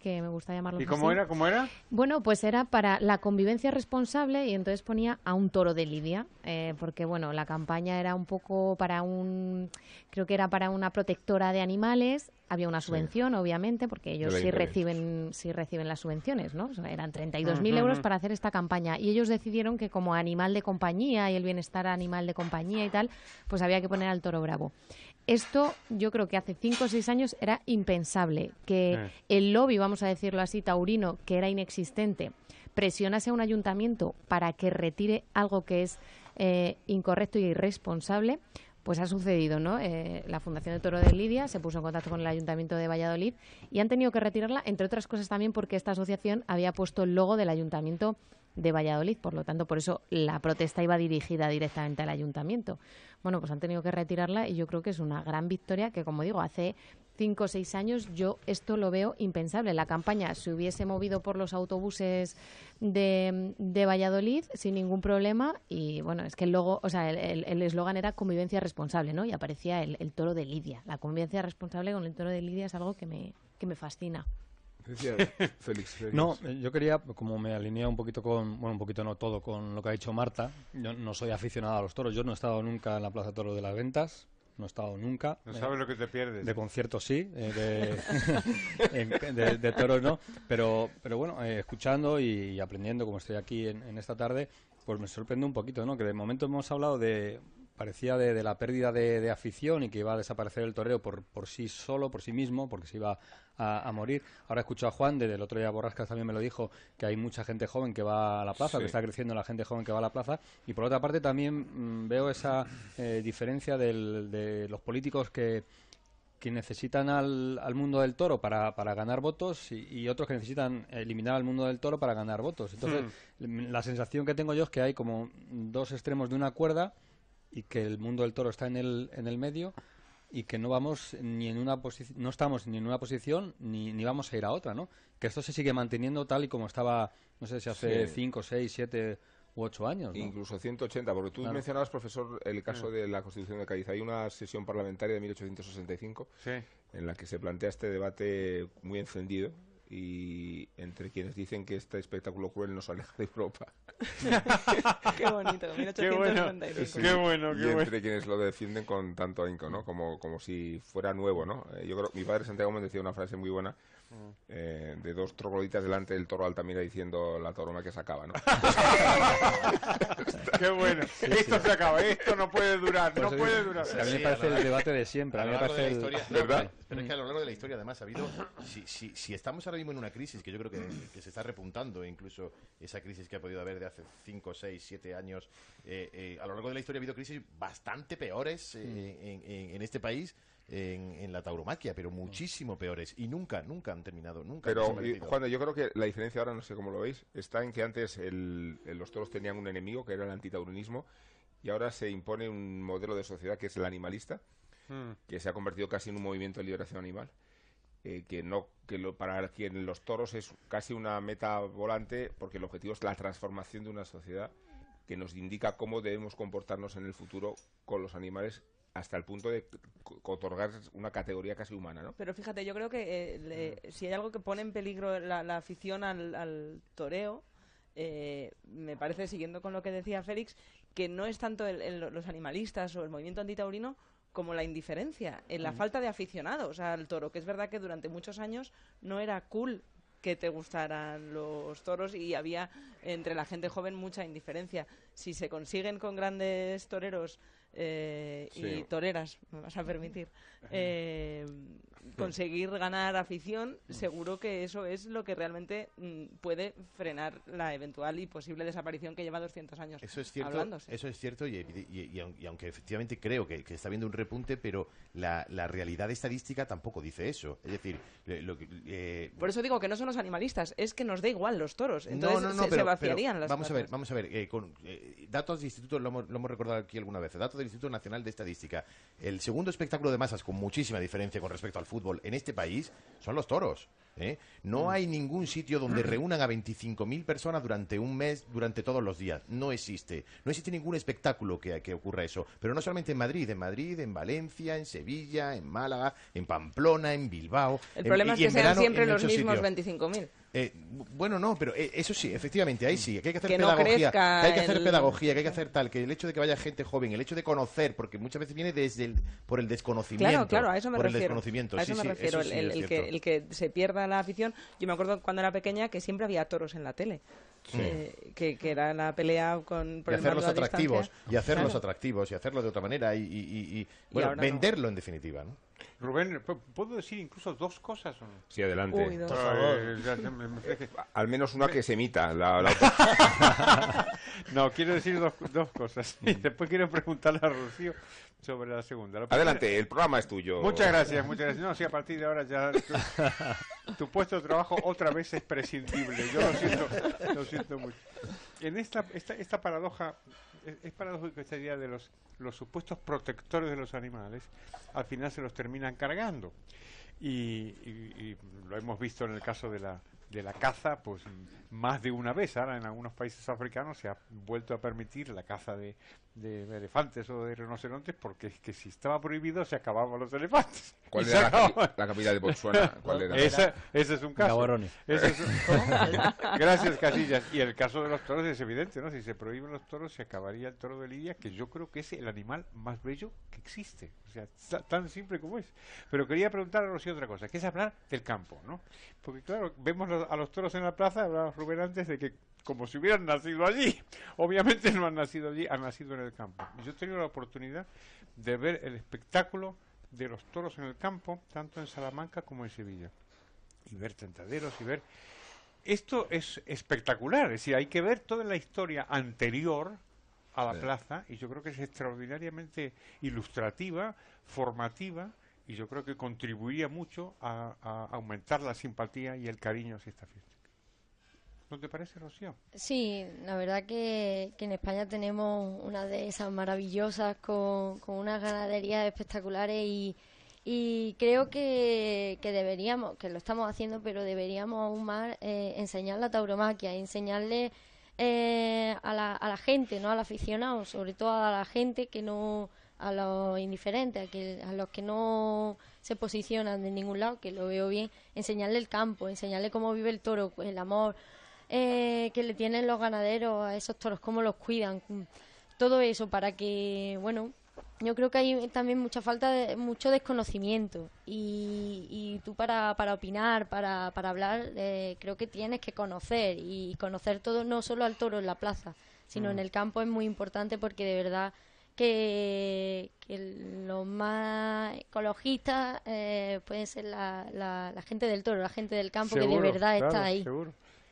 Speaker 13: que me gusta llamarlo
Speaker 6: ¿Y cómo
Speaker 13: así.
Speaker 6: era? ¿Cómo era?
Speaker 13: Bueno, pues era para la convivencia responsable y entonces ponía a un toro de Lidia, eh, porque bueno, la campaña era un poco para un, creo que era para una protectora de animales, había una
Speaker 2: Sí.
Speaker 13: subvención, obviamente, porque ellos sí reciben, sí reciben las subvenciones, ¿no? O sea, eran 32.000
Speaker 6: Ujú,
Speaker 13: euros
Speaker 6: ujú.
Speaker 13: para hacer esta campaña y ellos decidieron que como animal de compañía y el bienestar animal de compañía y tal, pues había que poner al toro bravo. Esto yo creo que hace cinco o seis años era impensable que
Speaker 6: Eh.
Speaker 13: el lobby, vamos a decirlo así, taurino, que era inexistente, presionase a un ayuntamiento para que retire algo que es eh, incorrecto y irresponsable, pues ha sucedido, ¿no? Eh, la Fundación de Toro de Lidia se puso en contacto con el Ayuntamiento de Valladolid y han tenido que retirarla, entre otras cosas también porque esta asociación había puesto el logo del Ayuntamiento de Valladolid. Por lo tanto, por eso la protesta iba dirigida directamente al ayuntamiento. Bueno, pues han tenido que retirarla y yo creo que es una gran victoria que, como digo, hace cinco o seis años yo esto lo veo impensable. La campaña se hubiese movido por los autobuses de, Valladolid sin ningún problema y bueno, es que el logo, o sea, el eslogan era convivencia responsable, ¿no? Y aparecía el, el, toro de Lidia. La convivencia responsable con el toro de Lidia es algo que me, que me fascina.
Speaker 2: Félix,
Speaker 7: No, yo quería, como me alinea un poquito con, bueno, un poquito no todo, con lo que ha dicho Marta, yo no soy aficionado a los toros, yo no he estado nunca en la Plaza de Toros de las Ventas, no he estado nunca.
Speaker 6: No sabes lo que te pierdes.
Speaker 7: De conciertos sí, eh, de, de, toros no, pero, pero bueno, eh, escuchando y, aprendiendo como estoy aquí en, en, esta tarde, pues me sorprende un poquito, ¿no? Que de momento hemos hablado de, parecía de, la pérdida de, afición y que iba a desaparecer el toreo por, por sí solo, por sí mismo, porque se iba a, morir. Ahora escucho a Juan, desde el otro día Borrascas también me lo dijo, que hay mucha gente joven que va a la plaza, que está creciendo la gente joven que va a la plaza. Y por otra parte también mm, veo esa eh, diferencia de los políticos que, que necesitan al, al, mundo del toro para, para ganar votos y, otros que necesitan eliminar al mundo del toro para ganar votos. Entonces, hmm. la sensación que tengo yo es que hay como dos extremos de una cuerda y que el mundo del toro está en el, en el medio y que no vamos ni en una posición no estamos ni en una posición ni, ni vamos a ir a otra, ¿no? Que esto se sigue manteniendo tal y como estaba, no sé si hace 5, 6, 7 u 8 años. ¿no?
Speaker 2: Incluso 180, porque tú mencionabas, profesor, el caso de la Constitución de Cádiz. Hay una sesión parlamentaria de 1865 en la que se plantea este debate muy encendido y entre quienes dicen que este espectáculo cruel nos aleja de Europa.
Speaker 4: qué bonito, 1895.
Speaker 6: Qué bueno, qué
Speaker 2: y entre quienes lo defienden con tanto ahínco, ¿no? Como, como si fuera nuevo, ¿no? Eh, yo creo, mi padre Santiago me decía una frase muy buena eh, de dos trogloditas delante del toro Altamira diciendo la toroma que se acaba, ¿no?
Speaker 6: Qué bueno. esto se acaba, esto no puede durar, no puede durar.
Speaker 7: a mí me parece el debate de siempre. A, mí me parece
Speaker 9: el... historia, ¿verdad? Pero es que a lo largo de la historia además ha habido, si, si, si estamos ahora mismo en una crisis que yo creo que, que, se está repuntando, incluso esa crisis que ha podido haber de hace 5, 6, 7 años, eh, eh, a lo largo de la historia ha habido crisis bastante peores en, en, en este país en, la tauromaquia, pero muchísimo peores. Y nunca, nunca han terminado. Nunca
Speaker 2: pero, Juan, yo creo que la diferencia ahora, no sé cómo lo veis, está en que antes los toros tenían un enemigo, que era el antitauronismo, y ahora se impone un modelo de sociedad que es el animalista, hmm. que se ha convertido casi en un movimiento de liberación animal. Eh, que no que lo, para quien los toros es casi una meta volante porque el objetivo es la transformación de una sociedad que nos indica cómo debemos comportarnos en el futuro con los animales hasta el punto de otorgar una categoría casi humana, ¿no?
Speaker 4: Pero fíjate, yo creo que eh, si hay algo que pone en peligro la, afición al, toreo, eh, me parece, siguiendo con lo que decía Félix, que no es tanto los animalistas o el movimiento antitaurino como la indiferencia, en la mm. falta de aficionados al toro, que es verdad que durante muchos años no era cool que te gustaran los toros y había entre la gente joven mucha indiferencia. Si se consiguen con grandes toreros eh, y toreras, me vas a permitir, eh, conseguir ganar afición, seguro que eso es lo que realmente mm, puede frenar la eventual y posible desaparición que lleva 200 años
Speaker 9: eso es cierto,
Speaker 4: hablándose.
Speaker 9: Eso es cierto y, y, aunque efectivamente creo que, está habiendo un repunte, pero la, realidad estadística tampoco dice eso. Es decir, lo
Speaker 4: eh, Por eso digo que no son los animalistas, es que nos da igual los toros. Entonces se, vaciarían las
Speaker 9: Vamos a ver, vamos a ver. con datos de instituto, lo hemos, lo hemos recordado aquí alguna vez, datos del Instituto Nacional de Estadística. El segundo espectáculo de masas con muchísima diferencia con respecto al fútbol en este país son los toros. ¿Eh? No mm. hay ningún sitio donde reúnan a 25.000 personas durante un mes, durante todos los días. No existe. No existe ningún espectáculo que, que ocurra eso. Pero no solamente en Madrid, en Madrid, en Valencia, en Sevilla, en Málaga, en Pamplona, en Bilbao.
Speaker 4: El problema es que sean siempre los mismos 25.000.
Speaker 9: Eh, bueno, no, pero eh, eso sí, efectivamente, ahí sí, que hay que hacer pedagogía, que hay que hacer pedagogía, que hay que hacer tal, que el hecho de que vaya gente joven, el hecho de conocer, porque muchas veces viene desde el, por el desconocimiento.
Speaker 4: Claro, claro, a eso me
Speaker 9: por
Speaker 4: refiero.
Speaker 9: El desconocimiento.
Speaker 4: A eso me refiero, el, que, el que se pierda la afición. Yo me acuerdo cuando era pequeña que siempre había toros en la tele. Eh, que, que, era la pelea con
Speaker 9: por y hacerlos atractivos y hacerlos atractivos y hacerlo de otra manera y, y, y, bueno venderlo en definitiva ¿no?
Speaker 6: Rubén, ¿pu- ¿puedo decir incluso dos cosas o no?
Speaker 2: Sí, adelante.
Speaker 6: Uy, dos.
Speaker 2: Por favor.
Speaker 6: parece-
Speaker 2: Al menos una que se emita. La, la otra.
Speaker 6: no, quiero decir dos, dos cosas. Y después quiero preguntarle a Rocío sobre la segunda. La
Speaker 2: Adelante, el programa es tuyo.
Speaker 6: Muchas gracias, muchas gracias. No, sí, a partir de ahora ya tu, tu puesto de trabajo otra vez es prescindible. Yo lo siento, lo siento mucho. En esta, esta, esta paradoja, es, es paradójico esta idea de los, los supuestos protectores de los animales, al final se los terminan cargando. Y, y- y lo hemos visto en el caso de la, de la caza, pues más de una vez. Ahora en algunos países africanos se ha vuelto a permitir la caza de, de elefantes o de rinocerontes porque es que si estaba prohibido se acababan los elefantes.
Speaker 2: ¿Cuál era la, capital de Botswana? ¿Cuál era?
Speaker 6: Esa- ese es un caso. Ese es un- Gracias, Casillas. Y el caso de los toros es evidente, ¿no? Si se prohíben los toros, se acabaría el toro de Lidia, que yo creo que es el animal más bello que existe. O sea, ta- tan simple como es. Pero quería preguntar a Rocío otra cosa, que es hablar del campo, ¿no? Porque, claro, vemos los- a los toros en la plaza, hablaba Rubén antes de que como si hubieran nacido allí. Obviamente no han nacido allí, han nacido en el campo. Yo he tenido la oportunidad de ver el espectáculo de los toros en el campo, tanto en Salamanca como en Sevilla. Y ver tentaderos y ver... Esto es espectacular, es decir, hay que ver toda la historia anterior a la
Speaker 2: Sí.
Speaker 6: plaza y yo creo que es extraordinariamente ilustrativa, formativa y yo creo que contribuiría mucho a, a aumentar la simpatía y el cariño hacia esta fiesta. ¿No te parece, Rocío?
Speaker 8: Sí, la verdad que, que en España tenemos una de esas maravillosas con, con unas ganaderías espectaculares y, y creo que, que deberíamos, que lo estamos haciendo, pero deberíamos aún más eh, enseñar la tauromaquia, enseñarle eh, a, la, a la gente, no al aficionado, sobre todo a la gente que no a los indiferentes, a, que, a los que no se posicionan de ningún lado, que lo veo bien, enseñarle el campo, enseñarle cómo vive el toro, el amor eh, que le tienen los ganaderos a esos toros, cómo los cuidan, mm, todo eso para que, bueno, yo creo que hay también mucha falta de mucho desconocimiento y, y tú para, para opinar, para, para hablar, eh, creo que tienes que conocer y conocer todo, no solo al toro en la plaza, sino
Speaker 17: Mm.
Speaker 8: en el campo es muy importante porque de verdad que, que los más ecologistas eh, pueden ser la, la, la gente del toro, la gente del campo que de
Speaker 2: Seguro,
Speaker 8: verdad está ahí.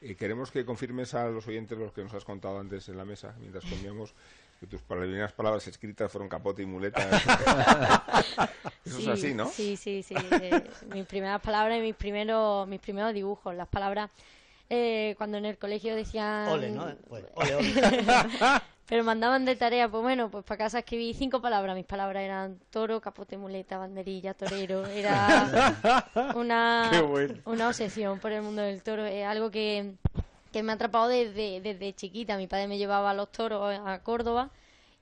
Speaker 2: Y queremos que confirmes a los oyentes los que nos has contado antes en la mesa, mientras comíamos, que tus primeras palabras escritas fueron capote y muleta. Eso
Speaker 8: Sí,
Speaker 2: es así, ¿no?
Speaker 8: Sí, sí, sí. eh, mis primeras palabras y mis primeros, mis primeros dibujos. Las palabras, eh, cuando en el colegio decían...
Speaker 3: Ole, ¿no? Pues, ole, ole.
Speaker 8: Pero mandaban de tarea, pues bueno, pues para casa escribí cinco palabras. Mis palabras eran toro, capote, muleta, banderilla, torero. Era una,
Speaker 17: Qué bueno.
Speaker 8: una obsesión por el mundo del toro. Es algo que, que me ha atrapado desde, desde chiquita. Mi padre me llevaba a los toros a Córdoba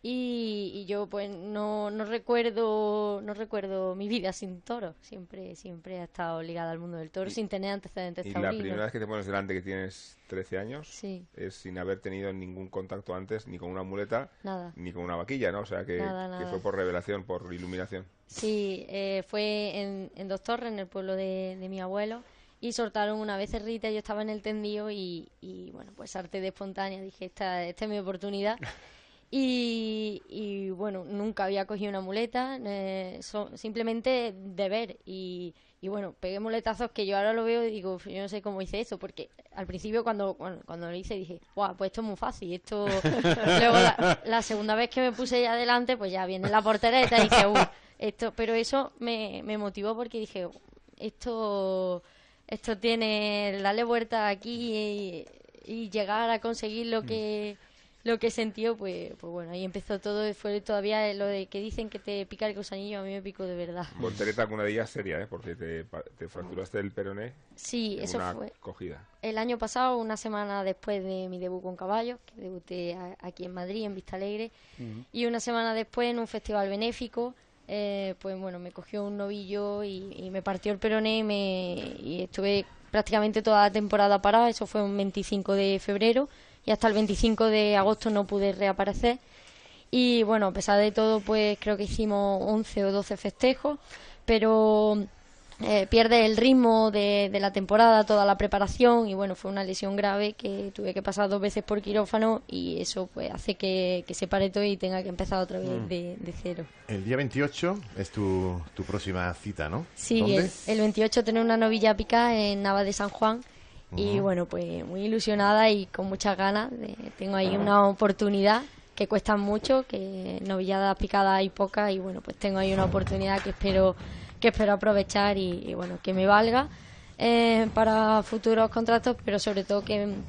Speaker 8: y, y yo pues no, no recuerdo no recuerdo mi vida sin toros. Siempre siempre he estado ligada al mundo del toro sin tener antecedentes
Speaker 2: Y la primera vez que te pones delante que tienes 13 años
Speaker 8: Sí.
Speaker 2: es sin haber tenido ningún contacto antes ni con una muleta
Speaker 8: Nada.
Speaker 2: ni con una vaquilla, ¿no? O sea que,
Speaker 8: Nada,
Speaker 2: que fue por revelación, por iluminación.
Speaker 8: Sí, eh, fue en, en Dos Torres, en el pueblo de, de mi abuelo, y soltaron una becerrita, yo estaba en el tendido y, y, bueno, pues arte de espontánea, dije, esta, esta es mi oportunidad. Y, y, bueno, nunca había cogido una muleta, eh, so- simplemente de ver. Y, y bueno, pegué muletazos que yo ahora lo veo y digo, yo no sé cómo hice eso, porque al principio cuando, cuando, cuando lo hice dije, guau, pues esto es muy fácil. Esto... Luego la, la segunda vez que me puse ya adelante, pues ya viene la portereta y dije, "Uh, esto, pero eso me, me motivó porque dije, esto, esto tiene, darle vuelta aquí y, y llegar a conseguir lo que lo que sentió, pues, pues bueno, ahí empezó todo fue todavía lo de que dicen que te pica el gusanillo, a mí me picó de verdad.
Speaker 2: Voltereta con una de ellas seria, ¿eh? Porque te, pa- te fracturaste el peroné
Speaker 8: Sí,
Speaker 2: en
Speaker 8: eso
Speaker 2: una
Speaker 8: fue
Speaker 2: cogida.
Speaker 8: el año pasado, una semana después de mi debut con caballos, que debuté a- aquí en Madrid, en Vista Alegre, y una semana después en un festival benéfico, eh, pues bueno, me cogió un novillo y, y me partió el peroné y, me, y estuve prácticamente toda la temporada parada, eso fue un 25 de febrero y hasta el 25 de agosto no pude reaparecer. Y bueno, a pesar de todo, pues creo que hicimos 11 o 12 festejos, pero eh, pierde el ritmo de, de la temporada, toda la preparación y bueno, fue una lesión grave que tuve que pasar dos veces por quirófano y eso pues hace que, que se pare todo y tenga que empezar otra vez
Speaker 9: Mm.
Speaker 8: de, de cero.
Speaker 9: El día 28 es tu, tu próxima cita, ¿no?
Speaker 8: Sí, el 28 tener una novilla pica en Nava de San Juan y bueno, pues muy ilusionada y con muchas ganas. de- tengo ahí una oportunidad que cuesta mucho, que novilladas picadas hay pocas y bueno, pues tengo ahí una oportunidad que espero que espero aprovechar y, y, bueno, que me valga eh, para futuros contratos, pero sobre todo que,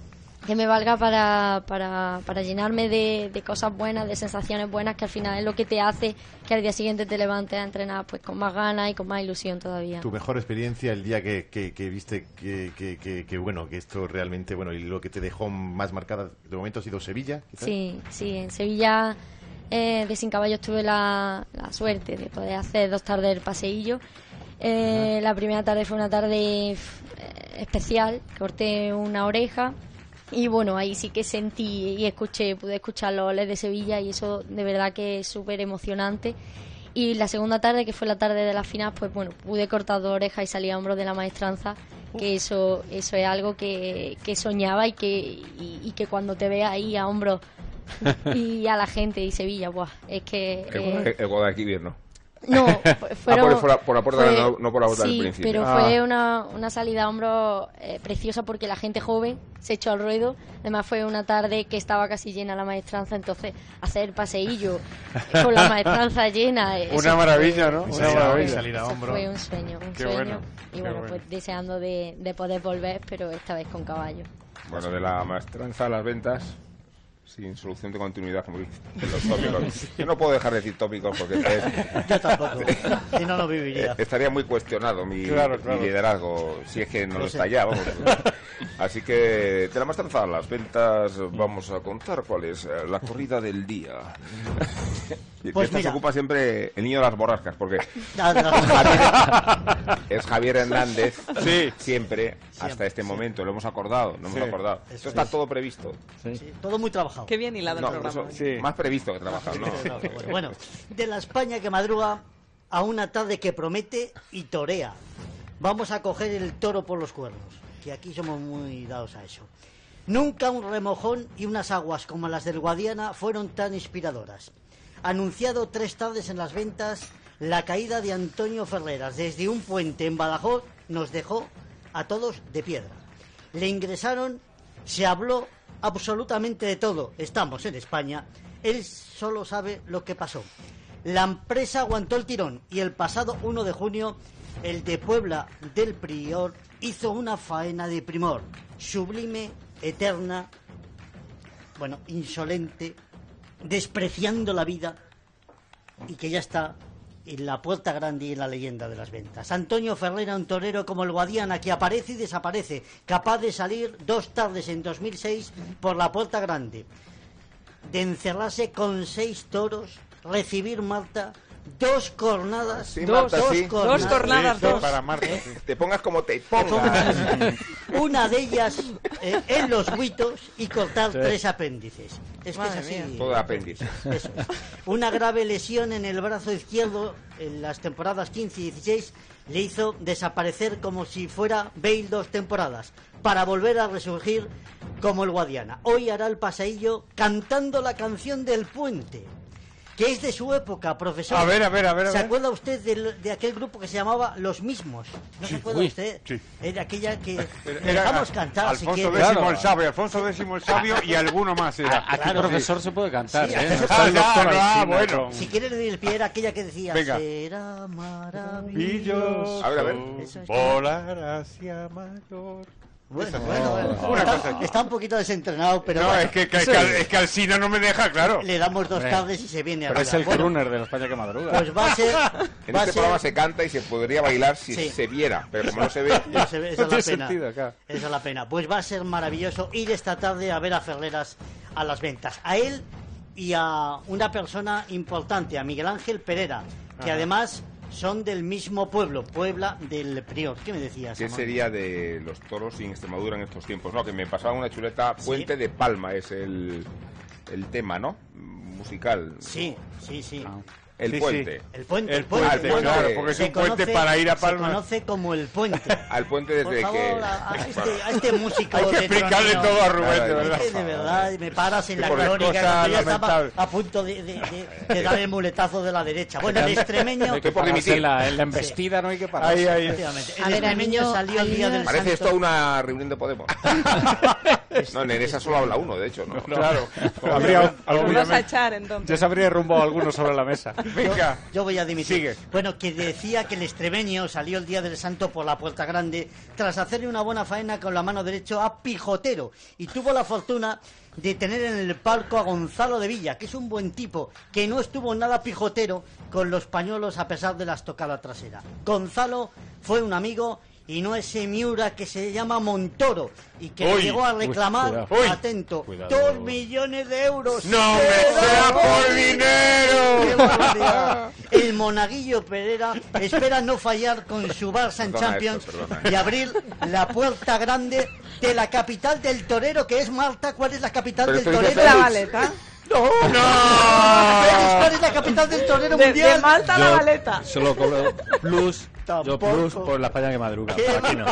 Speaker 8: que me valga para, para, para llenarme de, de cosas buenas, de sensaciones buenas, que al final es lo que te hace que al día siguiente te levantes a entrenar pues con más ganas y con más ilusión todavía.
Speaker 9: Tu mejor experiencia el día que, que, que viste que, que, que- que, bueno, que esto realmente, bueno, y lo que te dejó más marcada de momento ha sido Sevilla, quizás.
Speaker 8: Sí, sí, en Sevilla eh, de Sin Caballos tuve la, la suerte de poder hacer dos tardes el paseillo. Eh, la primera tarde fue una tarde eh, especial, corté una oreja y bueno, ahí sí que sentí y escuché, pude escuchar los oles de Sevilla y eso de verdad que es súper emocionante. Y la segunda tarde, que fue la tarde de la final, pues bueno, pude cortar dos orejas y salir a hombros de la maestranza, que eso eso es algo que, que soñaba y que, y, y que cuando te veas ahí a hombros y a la gente y Sevilla, buah, es que...
Speaker 2: ¿no?
Speaker 8: No,
Speaker 2: Ah,
Speaker 8: fueron,
Speaker 2: por, por la, por la puerta,
Speaker 8: fue-
Speaker 2: no, no por la puerta
Speaker 8: sí,
Speaker 2: del principio.
Speaker 8: pero
Speaker 2: Ah.
Speaker 8: fue una, una salida a hombros eh, preciosa porque la gente joven se echó al ruedo. Además fue una tarde que estaba casi llena la maestranza, entonces hacer paseillo con la maestranza llena. eh,
Speaker 6: Una maravilla,
Speaker 8: fue-
Speaker 6: ¿no? Una maravilla.
Speaker 8: eso fue un sueño, un
Speaker 6: Qué
Speaker 8: sueño.
Speaker 6: bueno,
Speaker 8: y
Speaker 6: qué
Speaker 8: bueno. pues deseando de, de poder volver, pero esta vez con caballo.
Speaker 2: Bueno, de la maestranza a las ventas, sin solución de continuidad, como dicen los tópicos. Yo no puedo dejar de decir tópicos porque es-
Speaker 3: Yo tampoco. Si no, no viviría.
Speaker 2: Eh, Estaría muy cuestionado mi,
Speaker 3: Claro,
Speaker 2: mi
Speaker 3: claro.
Speaker 2: liderazgo, si es que no
Speaker 3: Lo
Speaker 2: está ya, vamos. Así que de la maestranza a las ventas vamos a contar cuál es eh, la corrida del día. Y
Speaker 3: Pues
Speaker 2: esta se ocupa siempre el niño de las borrascas, porque
Speaker 3: de
Speaker 2: es Javier Hernández,
Speaker 6: Sí.
Speaker 2: siempre, hasta este momento, lo hemos acordado, no
Speaker 6: Sí.
Speaker 2: hemos acordado.
Speaker 3: Eso
Speaker 2: Esto está
Speaker 3: es.
Speaker 2: todo previsto.
Speaker 3: Sí, todo muy trabajado.
Speaker 4: Qué bien hilado
Speaker 2: No,
Speaker 4: el programa.
Speaker 2: eso-
Speaker 4: hoy.
Speaker 2: Más previsto que trabajado, ¿no?
Speaker 3: Bueno, de la España que madruga a una tarde que promete y torea. Vamos a coger el toro por los cuernos, que aquí somos muy dados a eso. Nunca un remojón y unas aguas como las del Guadiana fueron tan inspiradoras. Anunciado tres tardes en las ventas, la caída de Antonio Ferreras desde un puente en Badajoz nos dejó a todos de piedra. Le ingresaron, se habló absolutamente de todo. Estamos en España. Él solo sabe lo que pasó. La empresa aguantó el tirón y el pasado 1 de junio el de Puebla del Prior hizo una faena de primor, sublime, eterna, bueno, insolente, despreciando la vida y que ya está en la puerta grande y en la leyenda de las ventas. Antonio Ferrera, un torero como el Guadiana que aparece y desaparece, capaz de salir dos tardes en 2006 por la puerta grande, de encerrarse con seis toros, recibir Marta, dos cornadas,
Speaker 2: Sí,
Speaker 3: dos,
Speaker 2: Marta,
Speaker 3: dos
Speaker 2: sí.
Speaker 3: cornadas,
Speaker 4: Dos cornadas,
Speaker 6: Sí,
Speaker 4: dos.
Speaker 6: para Marta.
Speaker 2: Te pongas como te pongas.
Speaker 3: una de ellas eh, en los buitos y cortar tres apéndices. Es que es así.
Speaker 4: mía.
Speaker 2: Todo apéndice.
Speaker 3: Eso es. Una grave lesión en el brazo izquierdo en las temporadas 15 y 16 le hizo desaparecer como si fuera Bale dos temporadas para volver a resurgir como el Guadiana. Hoy hará el paseillo cantando la canción del puente. Que es de su época, profesor.
Speaker 6: A ver, a ver, a ver, a
Speaker 3: ¿Se
Speaker 6: ver.
Speaker 3: acuerda usted de, aquel grupo que se llamaba Los Mismos? ¿No se acuerda
Speaker 6: uy,
Speaker 3: usted?
Speaker 6: sí.
Speaker 3: Era aquella que...
Speaker 6: Era-
Speaker 3: Le
Speaker 6: era
Speaker 3: dejamos cantar, si
Speaker 6: Alfonso
Speaker 3: quiere.
Speaker 6: X el sabio, Alfonso X el sabio y alguno más era.
Speaker 5: Aquí
Speaker 3: Claro.
Speaker 5: profesor se puede cantar,
Speaker 3: Sí,
Speaker 5: ¿eh?
Speaker 6: ah, bueno.
Speaker 3: Si quiere le doy el pie, era aquella que decía,
Speaker 6: Venga.
Speaker 3: será maravilloso.
Speaker 2: A ver, a ver.
Speaker 3: Es.
Speaker 6: volar hacia mayor.
Speaker 3: Bueno, bueno, bueno.
Speaker 6: Una
Speaker 3: Está,
Speaker 6: cosa.
Speaker 3: está un poquito desentrenado, pero
Speaker 6: no,
Speaker 3: bueno,
Speaker 6: es que, que, es que Alsina no me deja, claro.
Speaker 3: le damos dos tardes y se viene
Speaker 5: Pero
Speaker 3: a
Speaker 5: es el
Speaker 3: bueno,
Speaker 5: crooner de la España que madruga.
Speaker 3: Pues va a ser...
Speaker 2: En
Speaker 3: Va
Speaker 2: este
Speaker 3: ser
Speaker 2: programa se canta y se podría bailar si
Speaker 3: Sí.
Speaker 2: se viera, pero como no se ve,
Speaker 3: no se ve, esa
Speaker 5: No
Speaker 3: es la pena.
Speaker 5: sentido.
Speaker 3: Esa es la pena. Pues va a ser maravilloso ir esta tarde a ver a Ferreras a las ventas. A él y a una persona importante, a Miguel Ángel Pereira, que
Speaker 6: Ajá.
Speaker 3: además son del mismo pueblo, Puebla del Prior. ¿Qué me decías?
Speaker 2: ¿qué sería de los toros en Extremadura en estos tiempos? No, que me pasaba una chuleta, Puente de Palma es el, el tema, ¿no? Musical.
Speaker 3: Sí, sí, sí.
Speaker 5: Ah.
Speaker 2: El
Speaker 6: Sí,
Speaker 2: puente.
Speaker 6: sí.
Speaker 3: El puente,
Speaker 6: El puente, claro, porque es
Speaker 3: Se
Speaker 6: un puente
Speaker 3: conoce-
Speaker 6: para ir a Palma.
Speaker 3: Se conoce como el puente.
Speaker 2: Al puente desde
Speaker 3: Por
Speaker 2: que...
Speaker 3: favor, a, a este, a este músico
Speaker 6: Hay que
Speaker 3: de
Speaker 6: explicarle
Speaker 3: Tronino.
Speaker 6: todo a Rubén, de
Speaker 3: Es
Speaker 6: verdad.
Speaker 3: que de verdad, me paras en
Speaker 6: Que
Speaker 3: la crónica ya estaba a punto de, de, de- de dar el muletazo de la derecha. Bueno, el extremeño...
Speaker 5: Hay que la, en la embestida no hay que parar.
Speaker 6: Ahí, ahí.
Speaker 3: El extremeño
Speaker 13: niño-
Speaker 3: salió el
Speaker 13: al
Speaker 3: día del
Speaker 2: Parece esto una reunión de Podemos. No, en esa solo habla uno, de hecho, ¿no?
Speaker 6: Claro.
Speaker 5: Habría,
Speaker 4: a echar entonces.
Speaker 5: ya se habría derrumbado alguno sobre la mesa.
Speaker 6: Venga.
Speaker 3: Yo voy a dimitir.
Speaker 6: Sigue.
Speaker 3: Bueno, que decía que el extremeño salió el día del santo por la puerta grande tras hacerle una buena faena con la mano derecha a Pijotero y tuvo la fortuna de tener en el palco a Gonzalo de Villa, que es un buen tipo, que no estuvo nada pijotero con los pañuelos a pesar de la estocada trasera. Gonzalo fue un amigo y no ese Miura que se llama Montoro y que le llegó a
Speaker 6: uy,
Speaker 3: reclamar,
Speaker 6: cuidado. Uy,
Speaker 3: atento,
Speaker 5: cuidado.
Speaker 3: dos millones de euros.
Speaker 6: ¡No me
Speaker 3: ¡Pero
Speaker 6: sea por
Speaker 3: ¡Qué
Speaker 6: dinero!
Speaker 3: El monaguillo Pereira espera no fallar con su Barça en
Speaker 2: Perdona
Speaker 3: Champions
Speaker 2: esto,
Speaker 3: y abrir la puerta grande de la capital del torero, que es Malta. ¿Cuál es la capital
Speaker 2: Pero
Speaker 3: del torero?
Speaker 4: La. Valeta.
Speaker 3: ¡No! ¿Cuál es la capital del torero
Speaker 4: De,
Speaker 3: mundial?
Speaker 4: de Malta a la Valeta.
Speaker 7: Solo cobro plus, yo plus por la España que madruga.
Speaker 3: ¿Qué?
Speaker 7: Aquí no.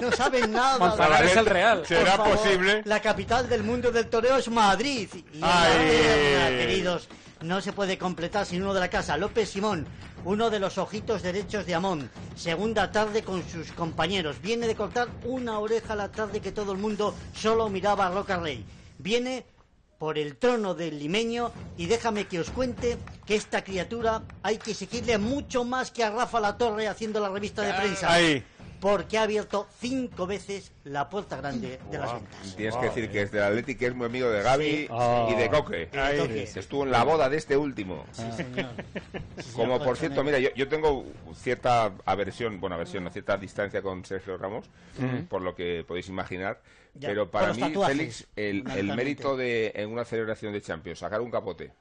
Speaker 3: No saben nada.
Speaker 5: Monzaragoza es el Real.
Speaker 6: ¿Será
Speaker 3: favor,
Speaker 6: posible?
Speaker 3: La capital del mundo del toreo es Madrid. Y
Speaker 6: Ay.
Speaker 3: terna, queridos, no se puede completar sin uno de la casa. López Simón, uno de los ojitos derechos de Amón. Segunda tarde con sus compañeros. Viene de cortar una oreja a la tarde que todo el mundo solo miraba a Roca Rey. Viene por el trono del limeño y déjame que os cuente que esta criatura hay que seguirle mucho más que a Rafa La Torre haciendo la revista de prensa
Speaker 6: Ahí.
Speaker 3: porque ha abierto cinco veces la puerta grande de las ventas.
Speaker 2: Tienes que decir que es del Atleti, que es muy amigo de Gaby
Speaker 3: Sí.
Speaker 2: y de Coque.
Speaker 3: Y de Coque.
Speaker 2: Que Estuvo en la boda de este último. Como por cierto, mira, yo, yo tengo cierta aversión, bueno, aversión, no, cierta distancia con Sergio Ramos, por lo que podéis imaginar.
Speaker 3: Ya,
Speaker 2: pero para mí,
Speaker 3: tatuajes,
Speaker 2: Félix, el, el mérito de en una celebración de Champions, sacar un capote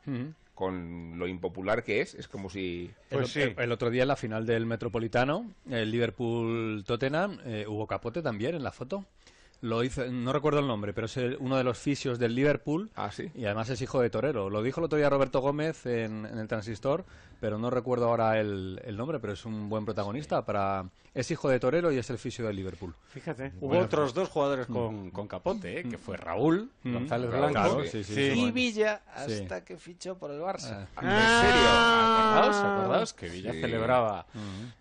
Speaker 2: con lo impopular que es, es como si...
Speaker 7: El,
Speaker 6: Pues sí.
Speaker 7: el- el otro día en la final del Metropolitano, el Liverpool-Tottenham, eh, hubo capote también en la foto. Lo hizo, no recuerdo el nombre, pero es el- uno de los fisios del Liverpool
Speaker 2: Ah, sí.
Speaker 7: y además es hijo de Torero. Lo dijo el otro día Roberto Gómez en, en el Transistor, pero no recuerdo ahora el, el nombre, pero es un buen protagonista. para Es hijo de Torero y es el fisio del Liverpool.
Speaker 6: Fíjate.
Speaker 5: Hubo otros dos jugadores con, con capote, ¿eh? que fue Raúl
Speaker 7: Mm.
Speaker 5: González Blanco
Speaker 2: claro,
Speaker 7: sí, sí,
Speaker 5: y Villa
Speaker 7: Sí.
Speaker 5: hasta que fichó por el Barça.
Speaker 7: Ah.
Speaker 2: ¿En serio?
Speaker 5: ¿Acordaos? ¿Acordaos? Que Villa
Speaker 2: Sí.
Speaker 5: celebraba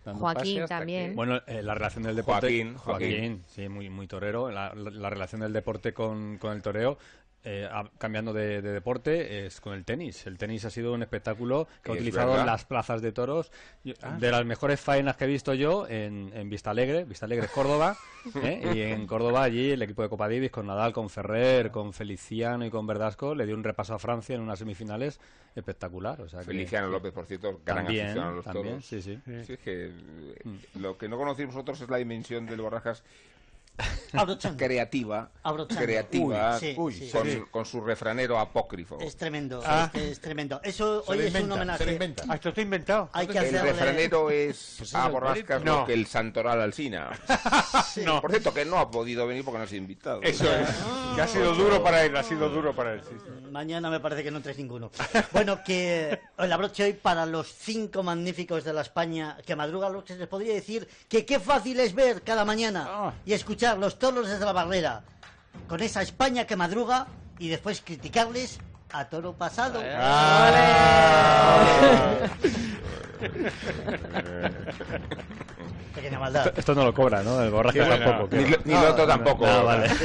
Speaker 5: dando
Speaker 13: Joaquín también.
Speaker 5: que-
Speaker 7: Bueno, eh, la relación del deporte.
Speaker 2: Joaquín, Joaquín.
Speaker 7: sí, muy, muy torero. La, la- la relación del deporte con, con el toreo, eh, a- cambiando de, de deporte, es con el tenis. El tenis ha sido un espectáculo que ha utilizado
Speaker 2: verdad.
Speaker 7: las plazas de toros. Yo- de las mejores faenas que he visto yo en, en Vista Alegre, Vista Alegre es Córdoba. ¿eh? Y en Córdoba, allí, el equipo de Copa Davis, con Nadal, con Ferrer, con Feliciano y con Verdasco, le dio un repaso a Francia en unas semifinales espectacular. O sea que-
Speaker 2: Feliciano López, por cierto, gran
Speaker 7: También,
Speaker 2: aficionado a los
Speaker 7: también,
Speaker 2: toros.
Speaker 7: sí, sí.
Speaker 2: Sí, es que eh, lo que no conocéis vosotros es la dimensión del Borrajas
Speaker 3: Abrochando.
Speaker 2: creativa,
Speaker 3: Abrochando.
Speaker 2: creativa,
Speaker 3: Uy, sí,
Speaker 2: con,
Speaker 3: sí,
Speaker 2: con
Speaker 3: sí.
Speaker 2: su, con su refranero apócrifo.
Speaker 3: Es tremendo,
Speaker 6: Ah.
Speaker 3: es, es tremendo. Eso
Speaker 17: Se
Speaker 3: hoy es un homenaje.
Speaker 17: se lo inventa.
Speaker 6: Ah, esto está inventado.
Speaker 3: Hay que
Speaker 2: El
Speaker 3: hacerle...
Speaker 2: refranero es
Speaker 5: Pues
Speaker 2: a borrascas
Speaker 6: No.
Speaker 2: lo que el santoral alsina.
Speaker 3: Sí.
Speaker 2: Por cierto, que no ha podido venir porque no ha invitado.
Speaker 6: Eso es. Que ha sido duro para él, ha sido duro para él.
Speaker 3: Mañana me parece que no traes ninguno. Bueno, que el abroche hoy para los cinco magníficos de la España que madruga, lo que les podría decir que qué fácil es ver cada mañana
Speaker 6: Ah.
Speaker 3: y escuchar los toros desde la barrera con esa España que madruga y después criticarles a toro pasado. Pequeña maldad.
Speaker 7: Esto, esto no lo cobra, ¿no? El borraje
Speaker 6: Qué buena.
Speaker 7: tampoco.
Speaker 2: Ni, lo- ni lo otro tampoco.
Speaker 7: Ah, vale.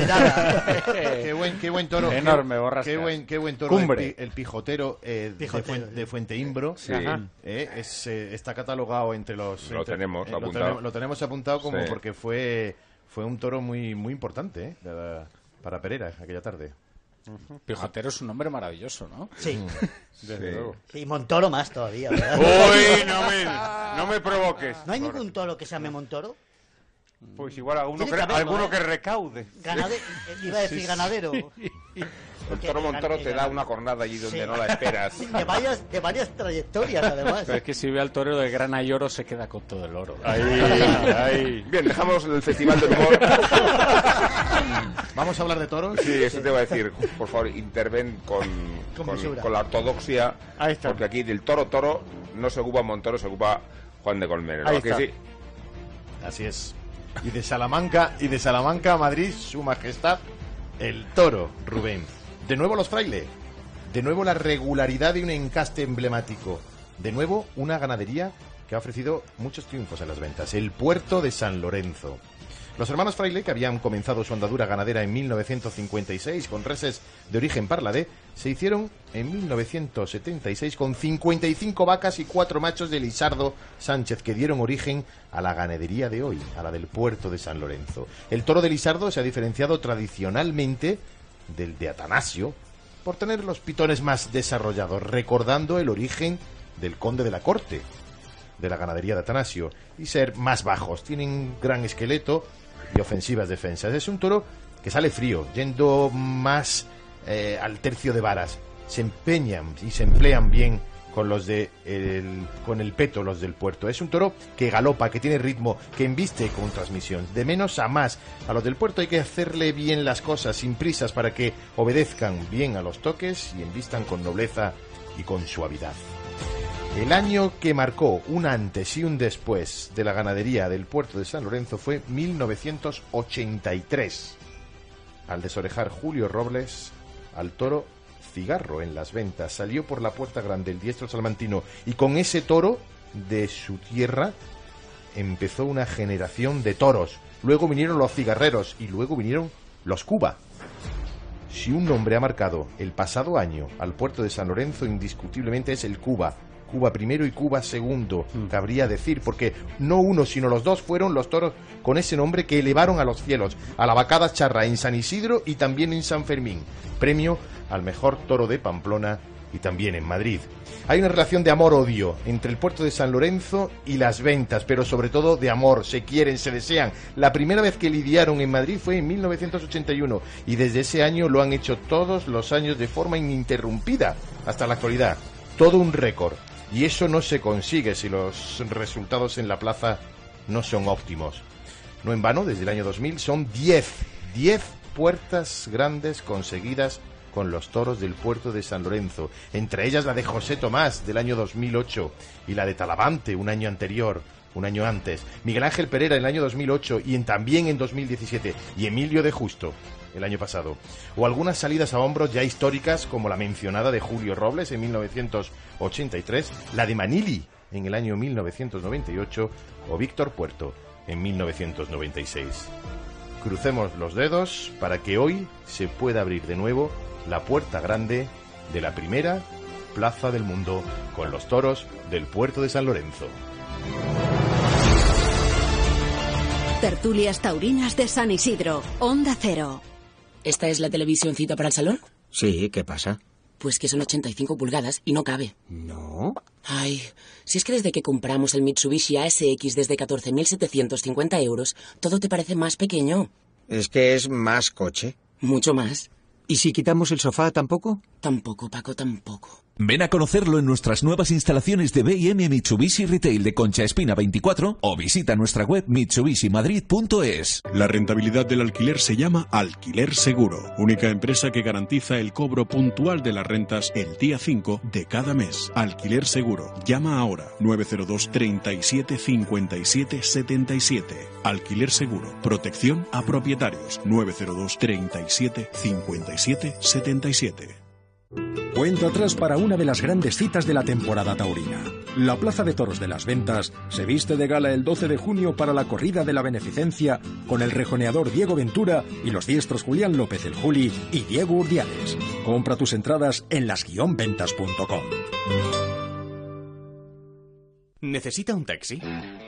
Speaker 3: De.
Speaker 17: Qué buen, qué buen toro.
Speaker 5: Enorme,
Speaker 17: qué,
Speaker 5: borrascas.
Speaker 17: qué buen, qué buen toro.
Speaker 5: Cumbre.
Speaker 17: El, el pijotero, eh, de
Speaker 3: Pijotero,
Speaker 17: Fuen-
Speaker 3: sí.
Speaker 17: de, Fuente Imbro.
Speaker 2: Sí.
Speaker 6: Ajá.
Speaker 17: Eh, es, eh, está catalogado entre los.
Speaker 2: Lo
Speaker 17: entre-
Speaker 2: tenemos
Speaker 17: eh, lo,
Speaker 2: apuntado.
Speaker 17: tenemos, lo tenemos apuntado como
Speaker 2: Sí.
Speaker 17: porque fue fue un toro muy muy importante eh, de para Pereira aquella tarde.
Speaker 5: Pijotero es un nombre maravilloso, ¿no?
Speaker 3: Sí.
Speaker 5: Desde
Speaker 2: Sí.
Speaker 5: luego.
Speaker 3: Y Montoro más todavía, ¿verdad?
Speaker 6: Uy, no me, no me provoques.
Speaker 3: ¿No hay ningún toro que se llame Montoro?
Speaker 6: Pues igual que,
Speaker 3: que haberlo,
Speaker 6: alguno
Speaker 3: ¿eh?
Speaker 6: que recaude.
Speaker 3: Ganade... Iba a decir ganadero.
Speaker 2: El toro Montoro te da una cornada allí donde
Speaker 3: Sí.
Speaker 2: no la esperas.
Speaker 3: De varias, de varias trayectorias, además.
Speaker 5: Pero es que si ve al torero de grana y oro, se queda con todo el oro.
Speaker 6: Ahí, ahí.
Speaker 2: Bien, dejamos el Festival del Humor.
Speaker 17: Vamos a hablar de toros.
Speaker 2: Sí, eso te voy a decir. Por favor, interven con,
Speaker 3: Con
Speaker 2: con,
Speaker 3: mesura.
Speaker 2: con la ortodoxia.
Speaker 6: Ahí está.
Speaker 2: Porque aquí del toro toro no se ocupa Montoro, se ocupa Juan de Colmenero.
Speaker 9: Ahí
Speaker 2: ¿a que
Speaker 9: está.
Speaker 2: sí?
Speaker 9: Así es. Y de Salamanca, y de Salamanca a Madrid, su majestad, el toro, Rubén. De nuevo los fraile. De nuevo la regularidad de un encaste emblemático. De nuevo una ganadería que ha ofrecido muchos triunfos en las ventas. El puerto de San Lorenzo. Los hermanos Fraile, que habían comenzado su andadura ganadera en 1956 con reses de origen parladé, se hicieron en 1976 con 55 vacas y cuatro machos de Lisardo Sánchez, que dieron origen a la ganadería de hoy, a la del puerto de San Lorenzo. El toro de Lisardo se ha diferenciado tradicionalmente del de Atanasio por tener los pitones más desarrollados, recordando el origen del conde de la corte, de la ganadería de Atanasio, y ser más bajos. Tienen gran esqueleto y ofensivas defensas. Es un toro que sale frío, yendo más eh, al tercio de varas. Se empeñan y se emplean bien con los de el, con el peto los del puerto. Es un toro que galopa, que tiene ritmo, que embiste con transmisión. De menos a más. A los del puerto hay que hacerle bien las cosas, sin prisas, para que obedezcan bien a los toques y embistan con nobleza y con suavidad. El año que marcó un antes y un después de la ganadería del puerto de San Lorenzo fue 1983. Al desorejar Julio Robles, al toro cigarro en las ventas, salió por la puerta grande el diestro salmantino y con ese toro de su tierra empezó una generación de toros. Luego vinieron los cigarreros y luego vinieron los Cuba. Si un nombre ha marcado el pasado año al puerto de San Lorenzo, indiscutiblemente es el Cuba. Cuba primero y Cuba segundo, cabría decir, porque no uno, sino los dos fueron los toros con ese nombre que elevaron a los cielos, a la vacada charra en San Isidro y también en San Fermín, premio al mejor toro de Pamplona y también en Madrid. Hay una relación de amor-odio entre el puerto de San Lorenzo y las ventas, pero sobre todo de amor, se quieren, se desean. La primera vez que lidiaron en Madrid fue en 1981 y desde ese año lo han hecho todos los años de forma ininterrumpida hasta la actualidad. Todo un récord. Y eso no se consigue si los resultados en la plaza no son óptimos. No en vano, desde el año 2000 son 10, 10 puertas grandes conseguidas con los toros del puerto de San Lorenzo, entre ellas la de José Tomás del año 2008 y la de Talavante un año anterior, un año antes, Miguel Ángel Pereira en el año 2008 y en, también en 2017, y Emilio de Justo el año pasado, o algunas salidas a hombros ya históricas como la mencionada de Julio Robles en 1983, la de Manili en el año 1998 o Víctor Puerto en 1996. Crucemos los dedos para que hoy se pueda abrir de nuevo la puerta grande de la primera plaza del mundo con los toros del puerto de San Lorenzo.
Speaker 1: Tertulias taurinas de San Isidro, Onda Cero.
Speaker 18: ¿Esta es la televisioncita para el salón?
Speaker 19: Sí, ¿qué pasa?
Speaker 18: Pues que son 85 pulgadas y no cabe.
Speaker 19: No.
Speaker 18: Ay, si es que desde que compramos el Mitsubishi ASX desde 14.750 euros, todo te parece más pequeño.
Speaker 19: Es que es más coche.
Speaker 18: Mucho más.
Speaker 19: ¿Y si quitamos el sofá tampoco?
Speaker 18: Tampoco, Paco, tampoco.
Speaker 20: Ven a conocerlo en nuestras nuevas instalaciones de B&M Mitsubishi Retail de Concha Espina 24 o visita nuestra web mitsubishimadrid.es.
Speaker 21: La rentabilidad del alquiler se llama Alquiler Seguro, única empresa que garantiza el cobro puntual de las rentas el día 5 de cada mes. Alquiler Seguro. Llama ahora 902 37 57 77. Alquiler Seguro. Protección a propietarios 902 37 57 77.
Speaker 12: Cuenta atrás para una de las grandes citas de la temporada taurina. La Plaza de Toros de las Ventas se viste de gala el 12 de junio para la corrida de la beneficencia con el rejoneador Diego Ventura y los diestros Julián López el Juli y Diego Urdiales. Compra tus entradas en las-ventas.com.
Speaker 22: ¿Necesita un taxi?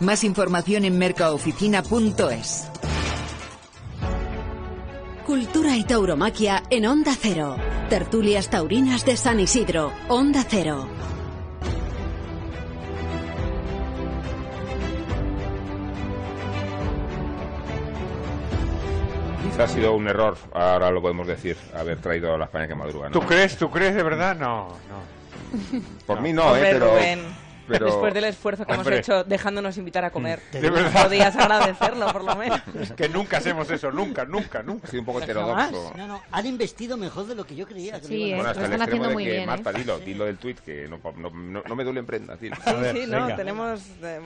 Speaker 16: Más información en mercaoficina.es.
Speaker 1: Cultura y tauromaquia en Onda Cero. Tertulias taurinas de San Isidro. Onda Cero.
Speaker 2: Ha sido un error, ahora lo podemos decir, haber traído a la España que madruga. ¿no?
Speaker 6: ¿Tú crees? ¿Tú crees de verdad? No, no.
Speaker 2: Por mí no,
Speaker 4: Hombre,
Speaker 2: ¿eh? Pero,
Speaker 4: Rubén,
Speaker 2: pero-
Speaker 4: Después del esfuerzo que hemos hecho dejándonos invitar a comer,
Speaker 6: De verdad.
Speaker 4: podías agradecerlo, por lo menos.
Speaker 6: que nunca hacemos eso, nunca, nunca, nunca.
Speaker 2: Sí, un poco
Speaker 3: Jamás. No, no, han investido mejor de lo que yo creía. que
Speaker 13: Sí,
Speaker 2: Bueno, hasta el extremo de que, Marta, dilo, dilo del tuit, que no, no, no- no me duele en prendas, dilo.
Speaker 4: Sí, sí, no, tenemos... eh,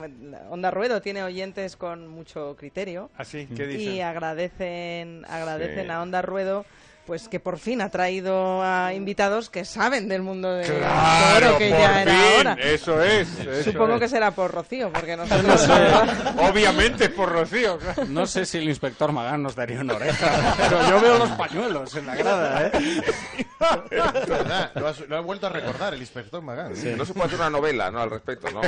Speaker 4: Onda Ruedo tiene oyentes con mucho criterio.
Speaker 6: ¿Así? ¿Qué
Speaker 4: Y
Speaker 6: dicen?
Speaker 4: agradecen, agradecen
Speaker 6: Sí.
Speaker 4: a Onda Ruedo pues que por fin ha traído a invitados que saben del mundo del
Speaker 6: Claro,
Speaker 4: toro, que
Speaker 6: por
Speaker 4: ya era
Speaker 6: fin,
Speaker 4: hora.
Speaker 6: eso es, eso
Speaker 4: Supongo
Speaker 6: es.
Speaker 4: que será por Rocío, porque
Speaker 5: No
Speaker 4: nosotros...
Speaker 5: sé.
Speaker 6: Obviamente por Rocío.
Speaker 5: No sé si el inspector Magán nos daría una oreja, pero yo veo los pañuelos en la grada, ¿eh?
Speaker 17: Es verdad, lo, has- lo ha vuelto a recordar el inspector Magán.
Speaker 2: No se puede hacer una novela, ¿no? Al respecto, ¿no?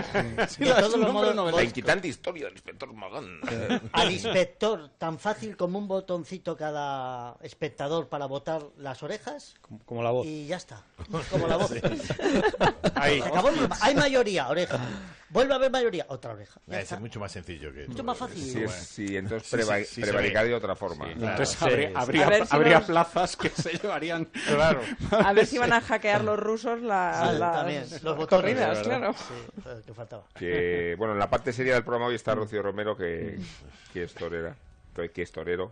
Speaker 3: Sí, De todos los modos,
Speaker 2: La inquietante historia del inspector Magán.
Speaker 3: Al inspector, tan fácil como un botoncito cada espectador para votar las orejas.
Speaker 7: Como la voz.
Speaker 3: Y ya está. Como la voz.
Speaker 6: Ahí.
Speaker 3: Acabó. Hay mayoría, oreja. Vuelve a haber mayoría, otra oreja. Ya
Speaker 17: Es
Speaker 3: está.
Speaker 17: mucho más sencillo que
Speaker 3: Mucho más fácil.
Speaker 2: Sí, es- sí, entonces
Speaker 17: Sí,
Speaker 2: preva-
Speaker 17: sí, sí, se
Speaker 2: prevaricar de otra forma.
Speaker 17: Sí, claro.
Speaker 5: Entonces habría, habría,
Speaker 4: A ver si
Speaker 5: habría
Speaker 4: nos-
Speaker 5: plazas que se llevarían.
Speaker 6: Claro.
Speaker 4: A ver si van a hackear los rusos la-
Speaker 3: Sí,
Speaker 4: las
Speaker 3: los de
Speaker 4: claro.
Speaker 3: que faltaba.
Speaker 2: Que, bueno, en la parte seria del programa hoy está Rocío Romero, que, que es torera, que es torero,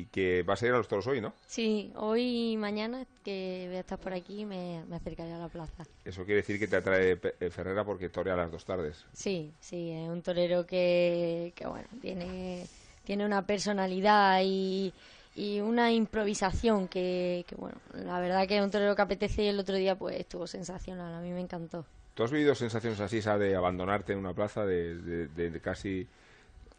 Speaker 2: y que va a salir a los toros hoy, ¿no?
Speaker 8: Sí, hoy y mañana que voy a estar por aquí me, me acercaré a la plaza.
Speaker 2: Eso quiere decir que te atrae Pe- eh, Ferrera porque torea a las dos tardes.
Speaker 8: Sí, sí, es un torero que, que bueno, tiene, tiene una personalidad y, y una improvisación que, que, bueno, la verdad que es un torero que apetece y el otro día pues estuvo sensacional, a mí me encantó.
Speaker 2: ¿Tú has vivido sensaciones así, esa de abandonarte en una plaza, de- de- de casi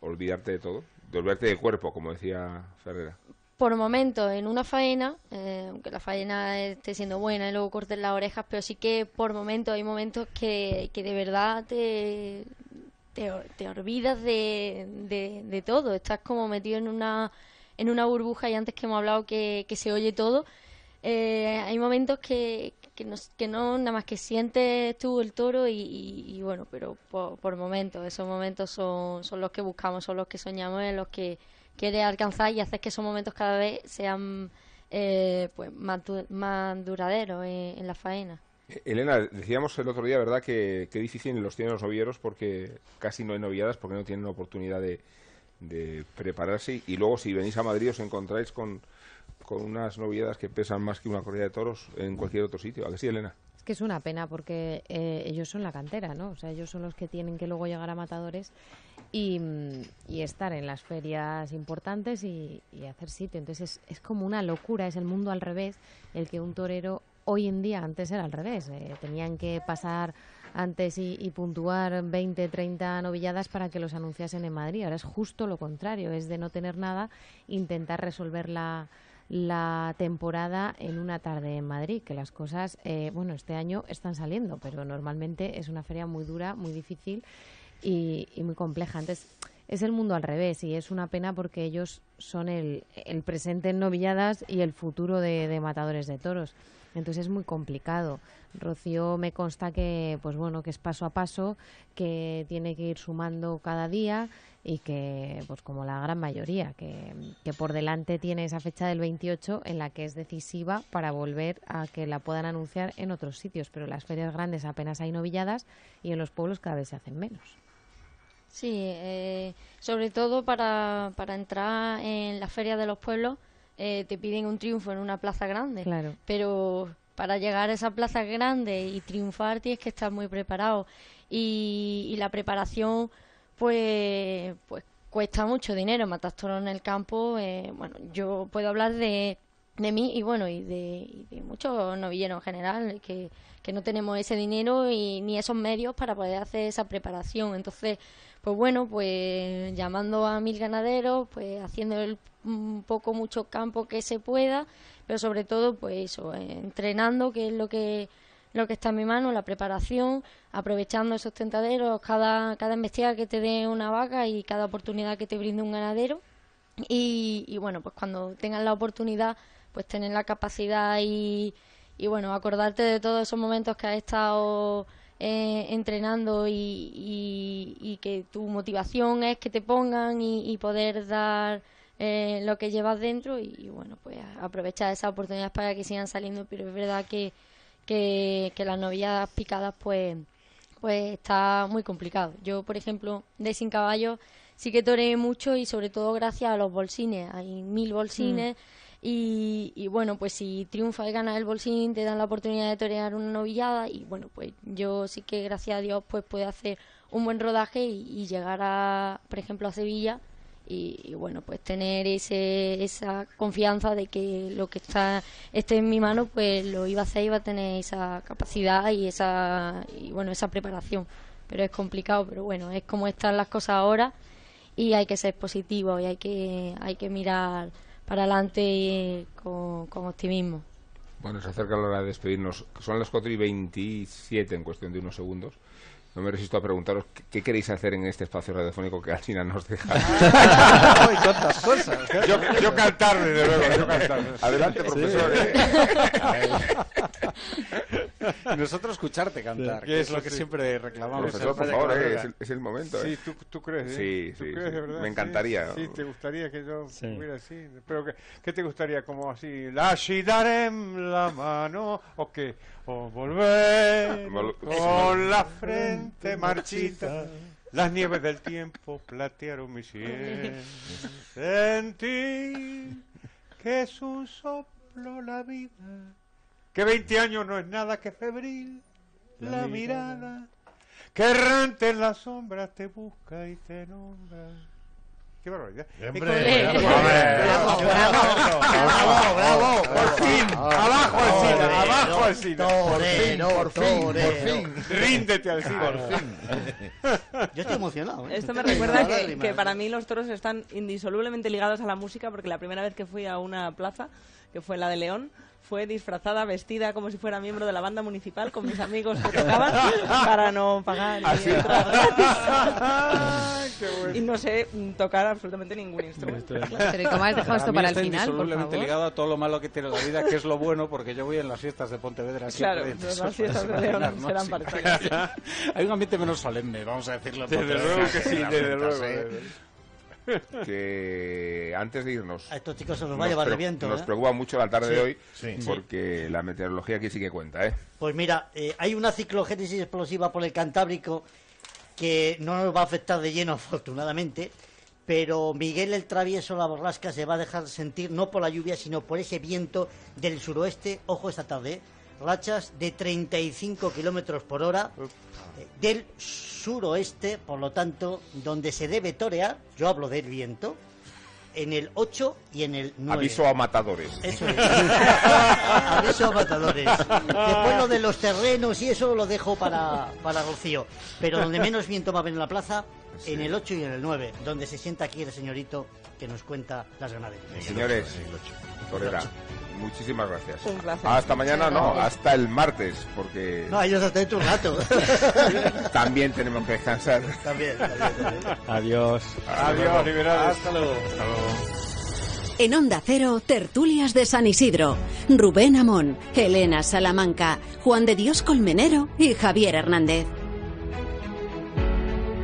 Speaker 2: olvidarte de todo? De olvidarte del cuerpo, como decía Ferrera.
Speaker 8: Por momentos en una faena, eh, aunque la faena esté siendo buena y luego cortes las orejas, pero sí que por momentos hay momentos que, que de verdad te, te, olvidas de, de, de todo. Estás como metido en una, en una burbuja y antes que hemos hablado que, que se oye todo, eh, hay momentos que, que, no, nada más que sientes tú el toro y, bueno, pero por, momentos, esos momentos son, son los que buscamos, son los que soñamos, en los que quieres alcanzar y hacer que esos momentos cada vez sean eh, pues más, más duraderos en, la faena.
Speaker 2: Elena, decíamos el otro día, ¿verdad?, que, que difícil los tienen los novieros porque casi no hay noviadas, porque no tienen oportunidad de, de prepararse. Y luego, si venís a Madrid, os encontráis con, con unas noviadas que pesan más que una corrida de toros en cualquier otro sitio. ¿A que sí, Elena?
Speaker 13: Es que es una pena porque eh, ellos son la cantera, ¿no? O sea, ellos son los que tienen que luego llegar a matadores y, y estar en las ferias importantes y, y hacer sitio. Entonces es, es como una locura, es el mundo al revés, el que un torero hoy en día, antes era al revés, eh, tenían que pasar antes y, y puntuar 20, 30 novilladas para que los anunciasen en Madrid. Ahora es justo lo contrario, es de no tener nada, intentar resolver la, la temporada en una tarde en Madrid, que las cosas, eh, bueno, este año están saliendo, pero normalmente es una feria muy dura, muy difícil y, y muy compleja. Entonces, es el mundo al revés y es una pena porque ellos son el, el presente en novilladas y el futuro de, de matadores de toros. Entonces es muy complicado. Rocío me consta que, pues bueno, que es paso a paso, que tiene que ir sumando cada día y que, pues como la gran mayoría, que, por delante tiene esa fecha del 28 en la que es decisiva para volver a que la puedan anunciar en otros sitios. Pero en las ferias grandes apenas hay novilladas y en los pueblos cada vez se hacen menos.
Speaker 8: Sí, eh, sobre todo para, para entrar en la feria de los pueblos eh, te piden un triunfo en una plaza grande.
Speaker 13: Claro.
Speaker 8: Pero para llegar a esa plaza grande y triunfar tienes que estar muy preparado. Y, y la preparación, pues, pues cuesta mucho dinero. Matar toros en el campo, eh, bueno, yo puedo hablar de, de mí y bueno, y de, y de muchos novilleros en general, que, que no tenemos ese dinero y ni esos medios para poder hacer esa preparación. Entonces, pues bueno, pues llamando a mil ganaderos, pues haciendo el, un poco mucho campo que se pueda, pero sobre todo, pues eso, eh, entrenando, que es lo que lo que está en mi mano, la preparación, aprovechando esos tentaderos, cada, cada embestida que te dé una vaca y cada oportunidad que te brinde un ganadero. Y, y bueno, pues cuando tengas la oportunidad, pues tener la capacidad y, y bueno, acordarte de todos esos momentos que has estado eh, entrenando y, y, y que tu motivación es que te pongan y, y poder dar eh, lo que llevas dentro y, y bueno, pues aprovechar esas oportunidades para que sigan saliendo, pero es verdad que que, que las novillas picadas pues pues está muy complicado. Yo, por ejemplo, de sin caballo sí que toreé mucho y sobre todo gracias a los bolsines. Hay mil bolsines y, y bueno, pues si triunfa y gana el bolsín te dan la oportunidad de torear una novillada y bueno, pues yo sí que gracias a Dios pues puedo hacer un buen rodaje y, y llegar a, por ejemplo, a Sevilla y, bueno, pues tener ese, esa confianza de que lo que está esté en mi mano, pues lo iba a hacer, iba a tener esa capacidad y esa y bueno, esa preparación. Pero es complicado, pero bueno, es como están las cosas ahora y hay que ser positivo y hay que hay que mirar para adelante con, con optimismo.
Speaker 2: Bueno, se acerca la hora de despedirnos. Son las 4 y 27 en cuestión de unos segundos. No me resisto a preguntaros qué, qué queréis hacer en este espacio radiofónico que Alcina nos deja.
Speaker 6: Ay, cuántas cosas. Yo, yo cantar, desde luego, yo cantar.
Speaker 2: Adelante, profesor.
Speaker 6: Sí.
Speaker 5: Y nosotros escucharte cantar, que es lo que siempre reclamamos.
Speaker 2: Profesor, por favor, eh, es, el, es el momento.
Speaker 6: Sí,
Speaker 2: eh.
Speaker 6: ¿tú, tú crees,
Speaker 2: Sí,
Speaker 6: ¿eh? ¿Tú
Speaker 2: sí,
Speaker 6: crees,
Speaker 2: sí.
Speaker 6: de verdad?
Speaker 2: Me
Speaker 6: Sí,
Speaker 2: encantaría.
Speaker 6: Sí, te gustaría que yo
Speaker 2: Sí.
Speaker 6: estuviera así. Pero ¿qué, qué te gustaría? Como así, la darem la mano, o qué? O volver
Speaker 2: Vol-
Speaker 6: con la frente marchita. Las nieves del tiempo platearon mi sien. Sentí que es un soplo la vida. Que 20 años no es nada que febril. La,
Speaker 23: La
Speaker 6: mirada que errante en las sombras te busca y te nombra. Qué barbaridad. Con-
Speaker 23: bravo,
Speaker 6: Bravo, bravo, bravo, por fin, abajo Alcina, abajo Alcina, por fin, por fin, por fin, ríndete Alcina.
Speaker 3: Por fin. Yo estoy emocionado. ¿eh?
Speaker 4: Esto me recuerda que, que para mí los toros están indisolublemente ligados a la música porque la primera vez que fui a una plaza, que fue la de León, fue disfrazada, vestida como si fuera miembro de la banda municipal con mis amigos que tocaban para no pagar entrar gratis. y no sé tocar absolutamente ningún instrumento.
Speaker 13: Pero ¿y cómo has dejado esto para el
Speaker 5: está
Speaker 13: final, favor?
Speaker 5: ligado a todo lo malo que tiene la vida, que es lo bueno, porque yo voy en las fiestas de Pontevedra
Speaker 4: Claro,
Speaker 5: siempre.
Speaker 4: pues las fiestas
Speaker 5: os
Speaker 4: de León serán
Speaker 5: Sí.
Speaker 4: parecidas.
Speaker 5: Hay un ambiente menos solemne, vamos a decirlo. en
Speaker 2: Desde luego que sí, desde luego,
Speaker 5: ¿eh?
Speaker 2: que antes de irnos
Speaker 3: A estos chicos se los va a llevar el viento,
Speaker 2: nos
Speaker 3: ¿eh?
Speaker 2: preocupa mucho la tarde
Speaker 3: Sí.
Speaker 2: de hoy
Speaker 3: Sí.
Speaker 2: porque la meteorología aquí sí que cuenta ¿eh?
Speaker 3: Pues mira, eh, hay una ciclogénesis explosiva por el Cantábrico que no nos va a afectar de lleno, afortunadamente, pero Miguel el Travieso, la borrasca, se va a dejar sentir no por la lluvia, sino por ese viento del suroeste, ojo esta tarde, ¿eh? rachas de 35 kilómetros por hora eh, del suroeste, por lo tanto, donde se debe torear, yo hablo del viento, en el 8 y en el 9.
Speaker 2: aviso a matadores
Speaker 3: Eso es. Aviso a matadores. Después lo de los terrenos y eso lo dejo para, para Rocío. Pero donde menos viento va a haber en la plaza, en el 8 y en el 9, donde se sienta aquí el señorito que nos cuenta las ganaderías.
Speaker 2: señores Torera muchísimas gracias
Speaker 3: Un placer.
Speaker 2: hasta mañana no hasta el martes porque
Speaker 3: No, ellos hasta dentro de un rato.
Speaker 2: también tenemos que descansar
Speaker 3: también, también.
Speaker 7: Adiós.
Speaker 6: Adiós, liberados.
Speaker 5: Hasta luego.
Speaker 1: En Onda Cero, tertulias de San Isidro. Rubén Amón, Elena Salamanca, Juan de Dios Colmenero y Javier Hernández.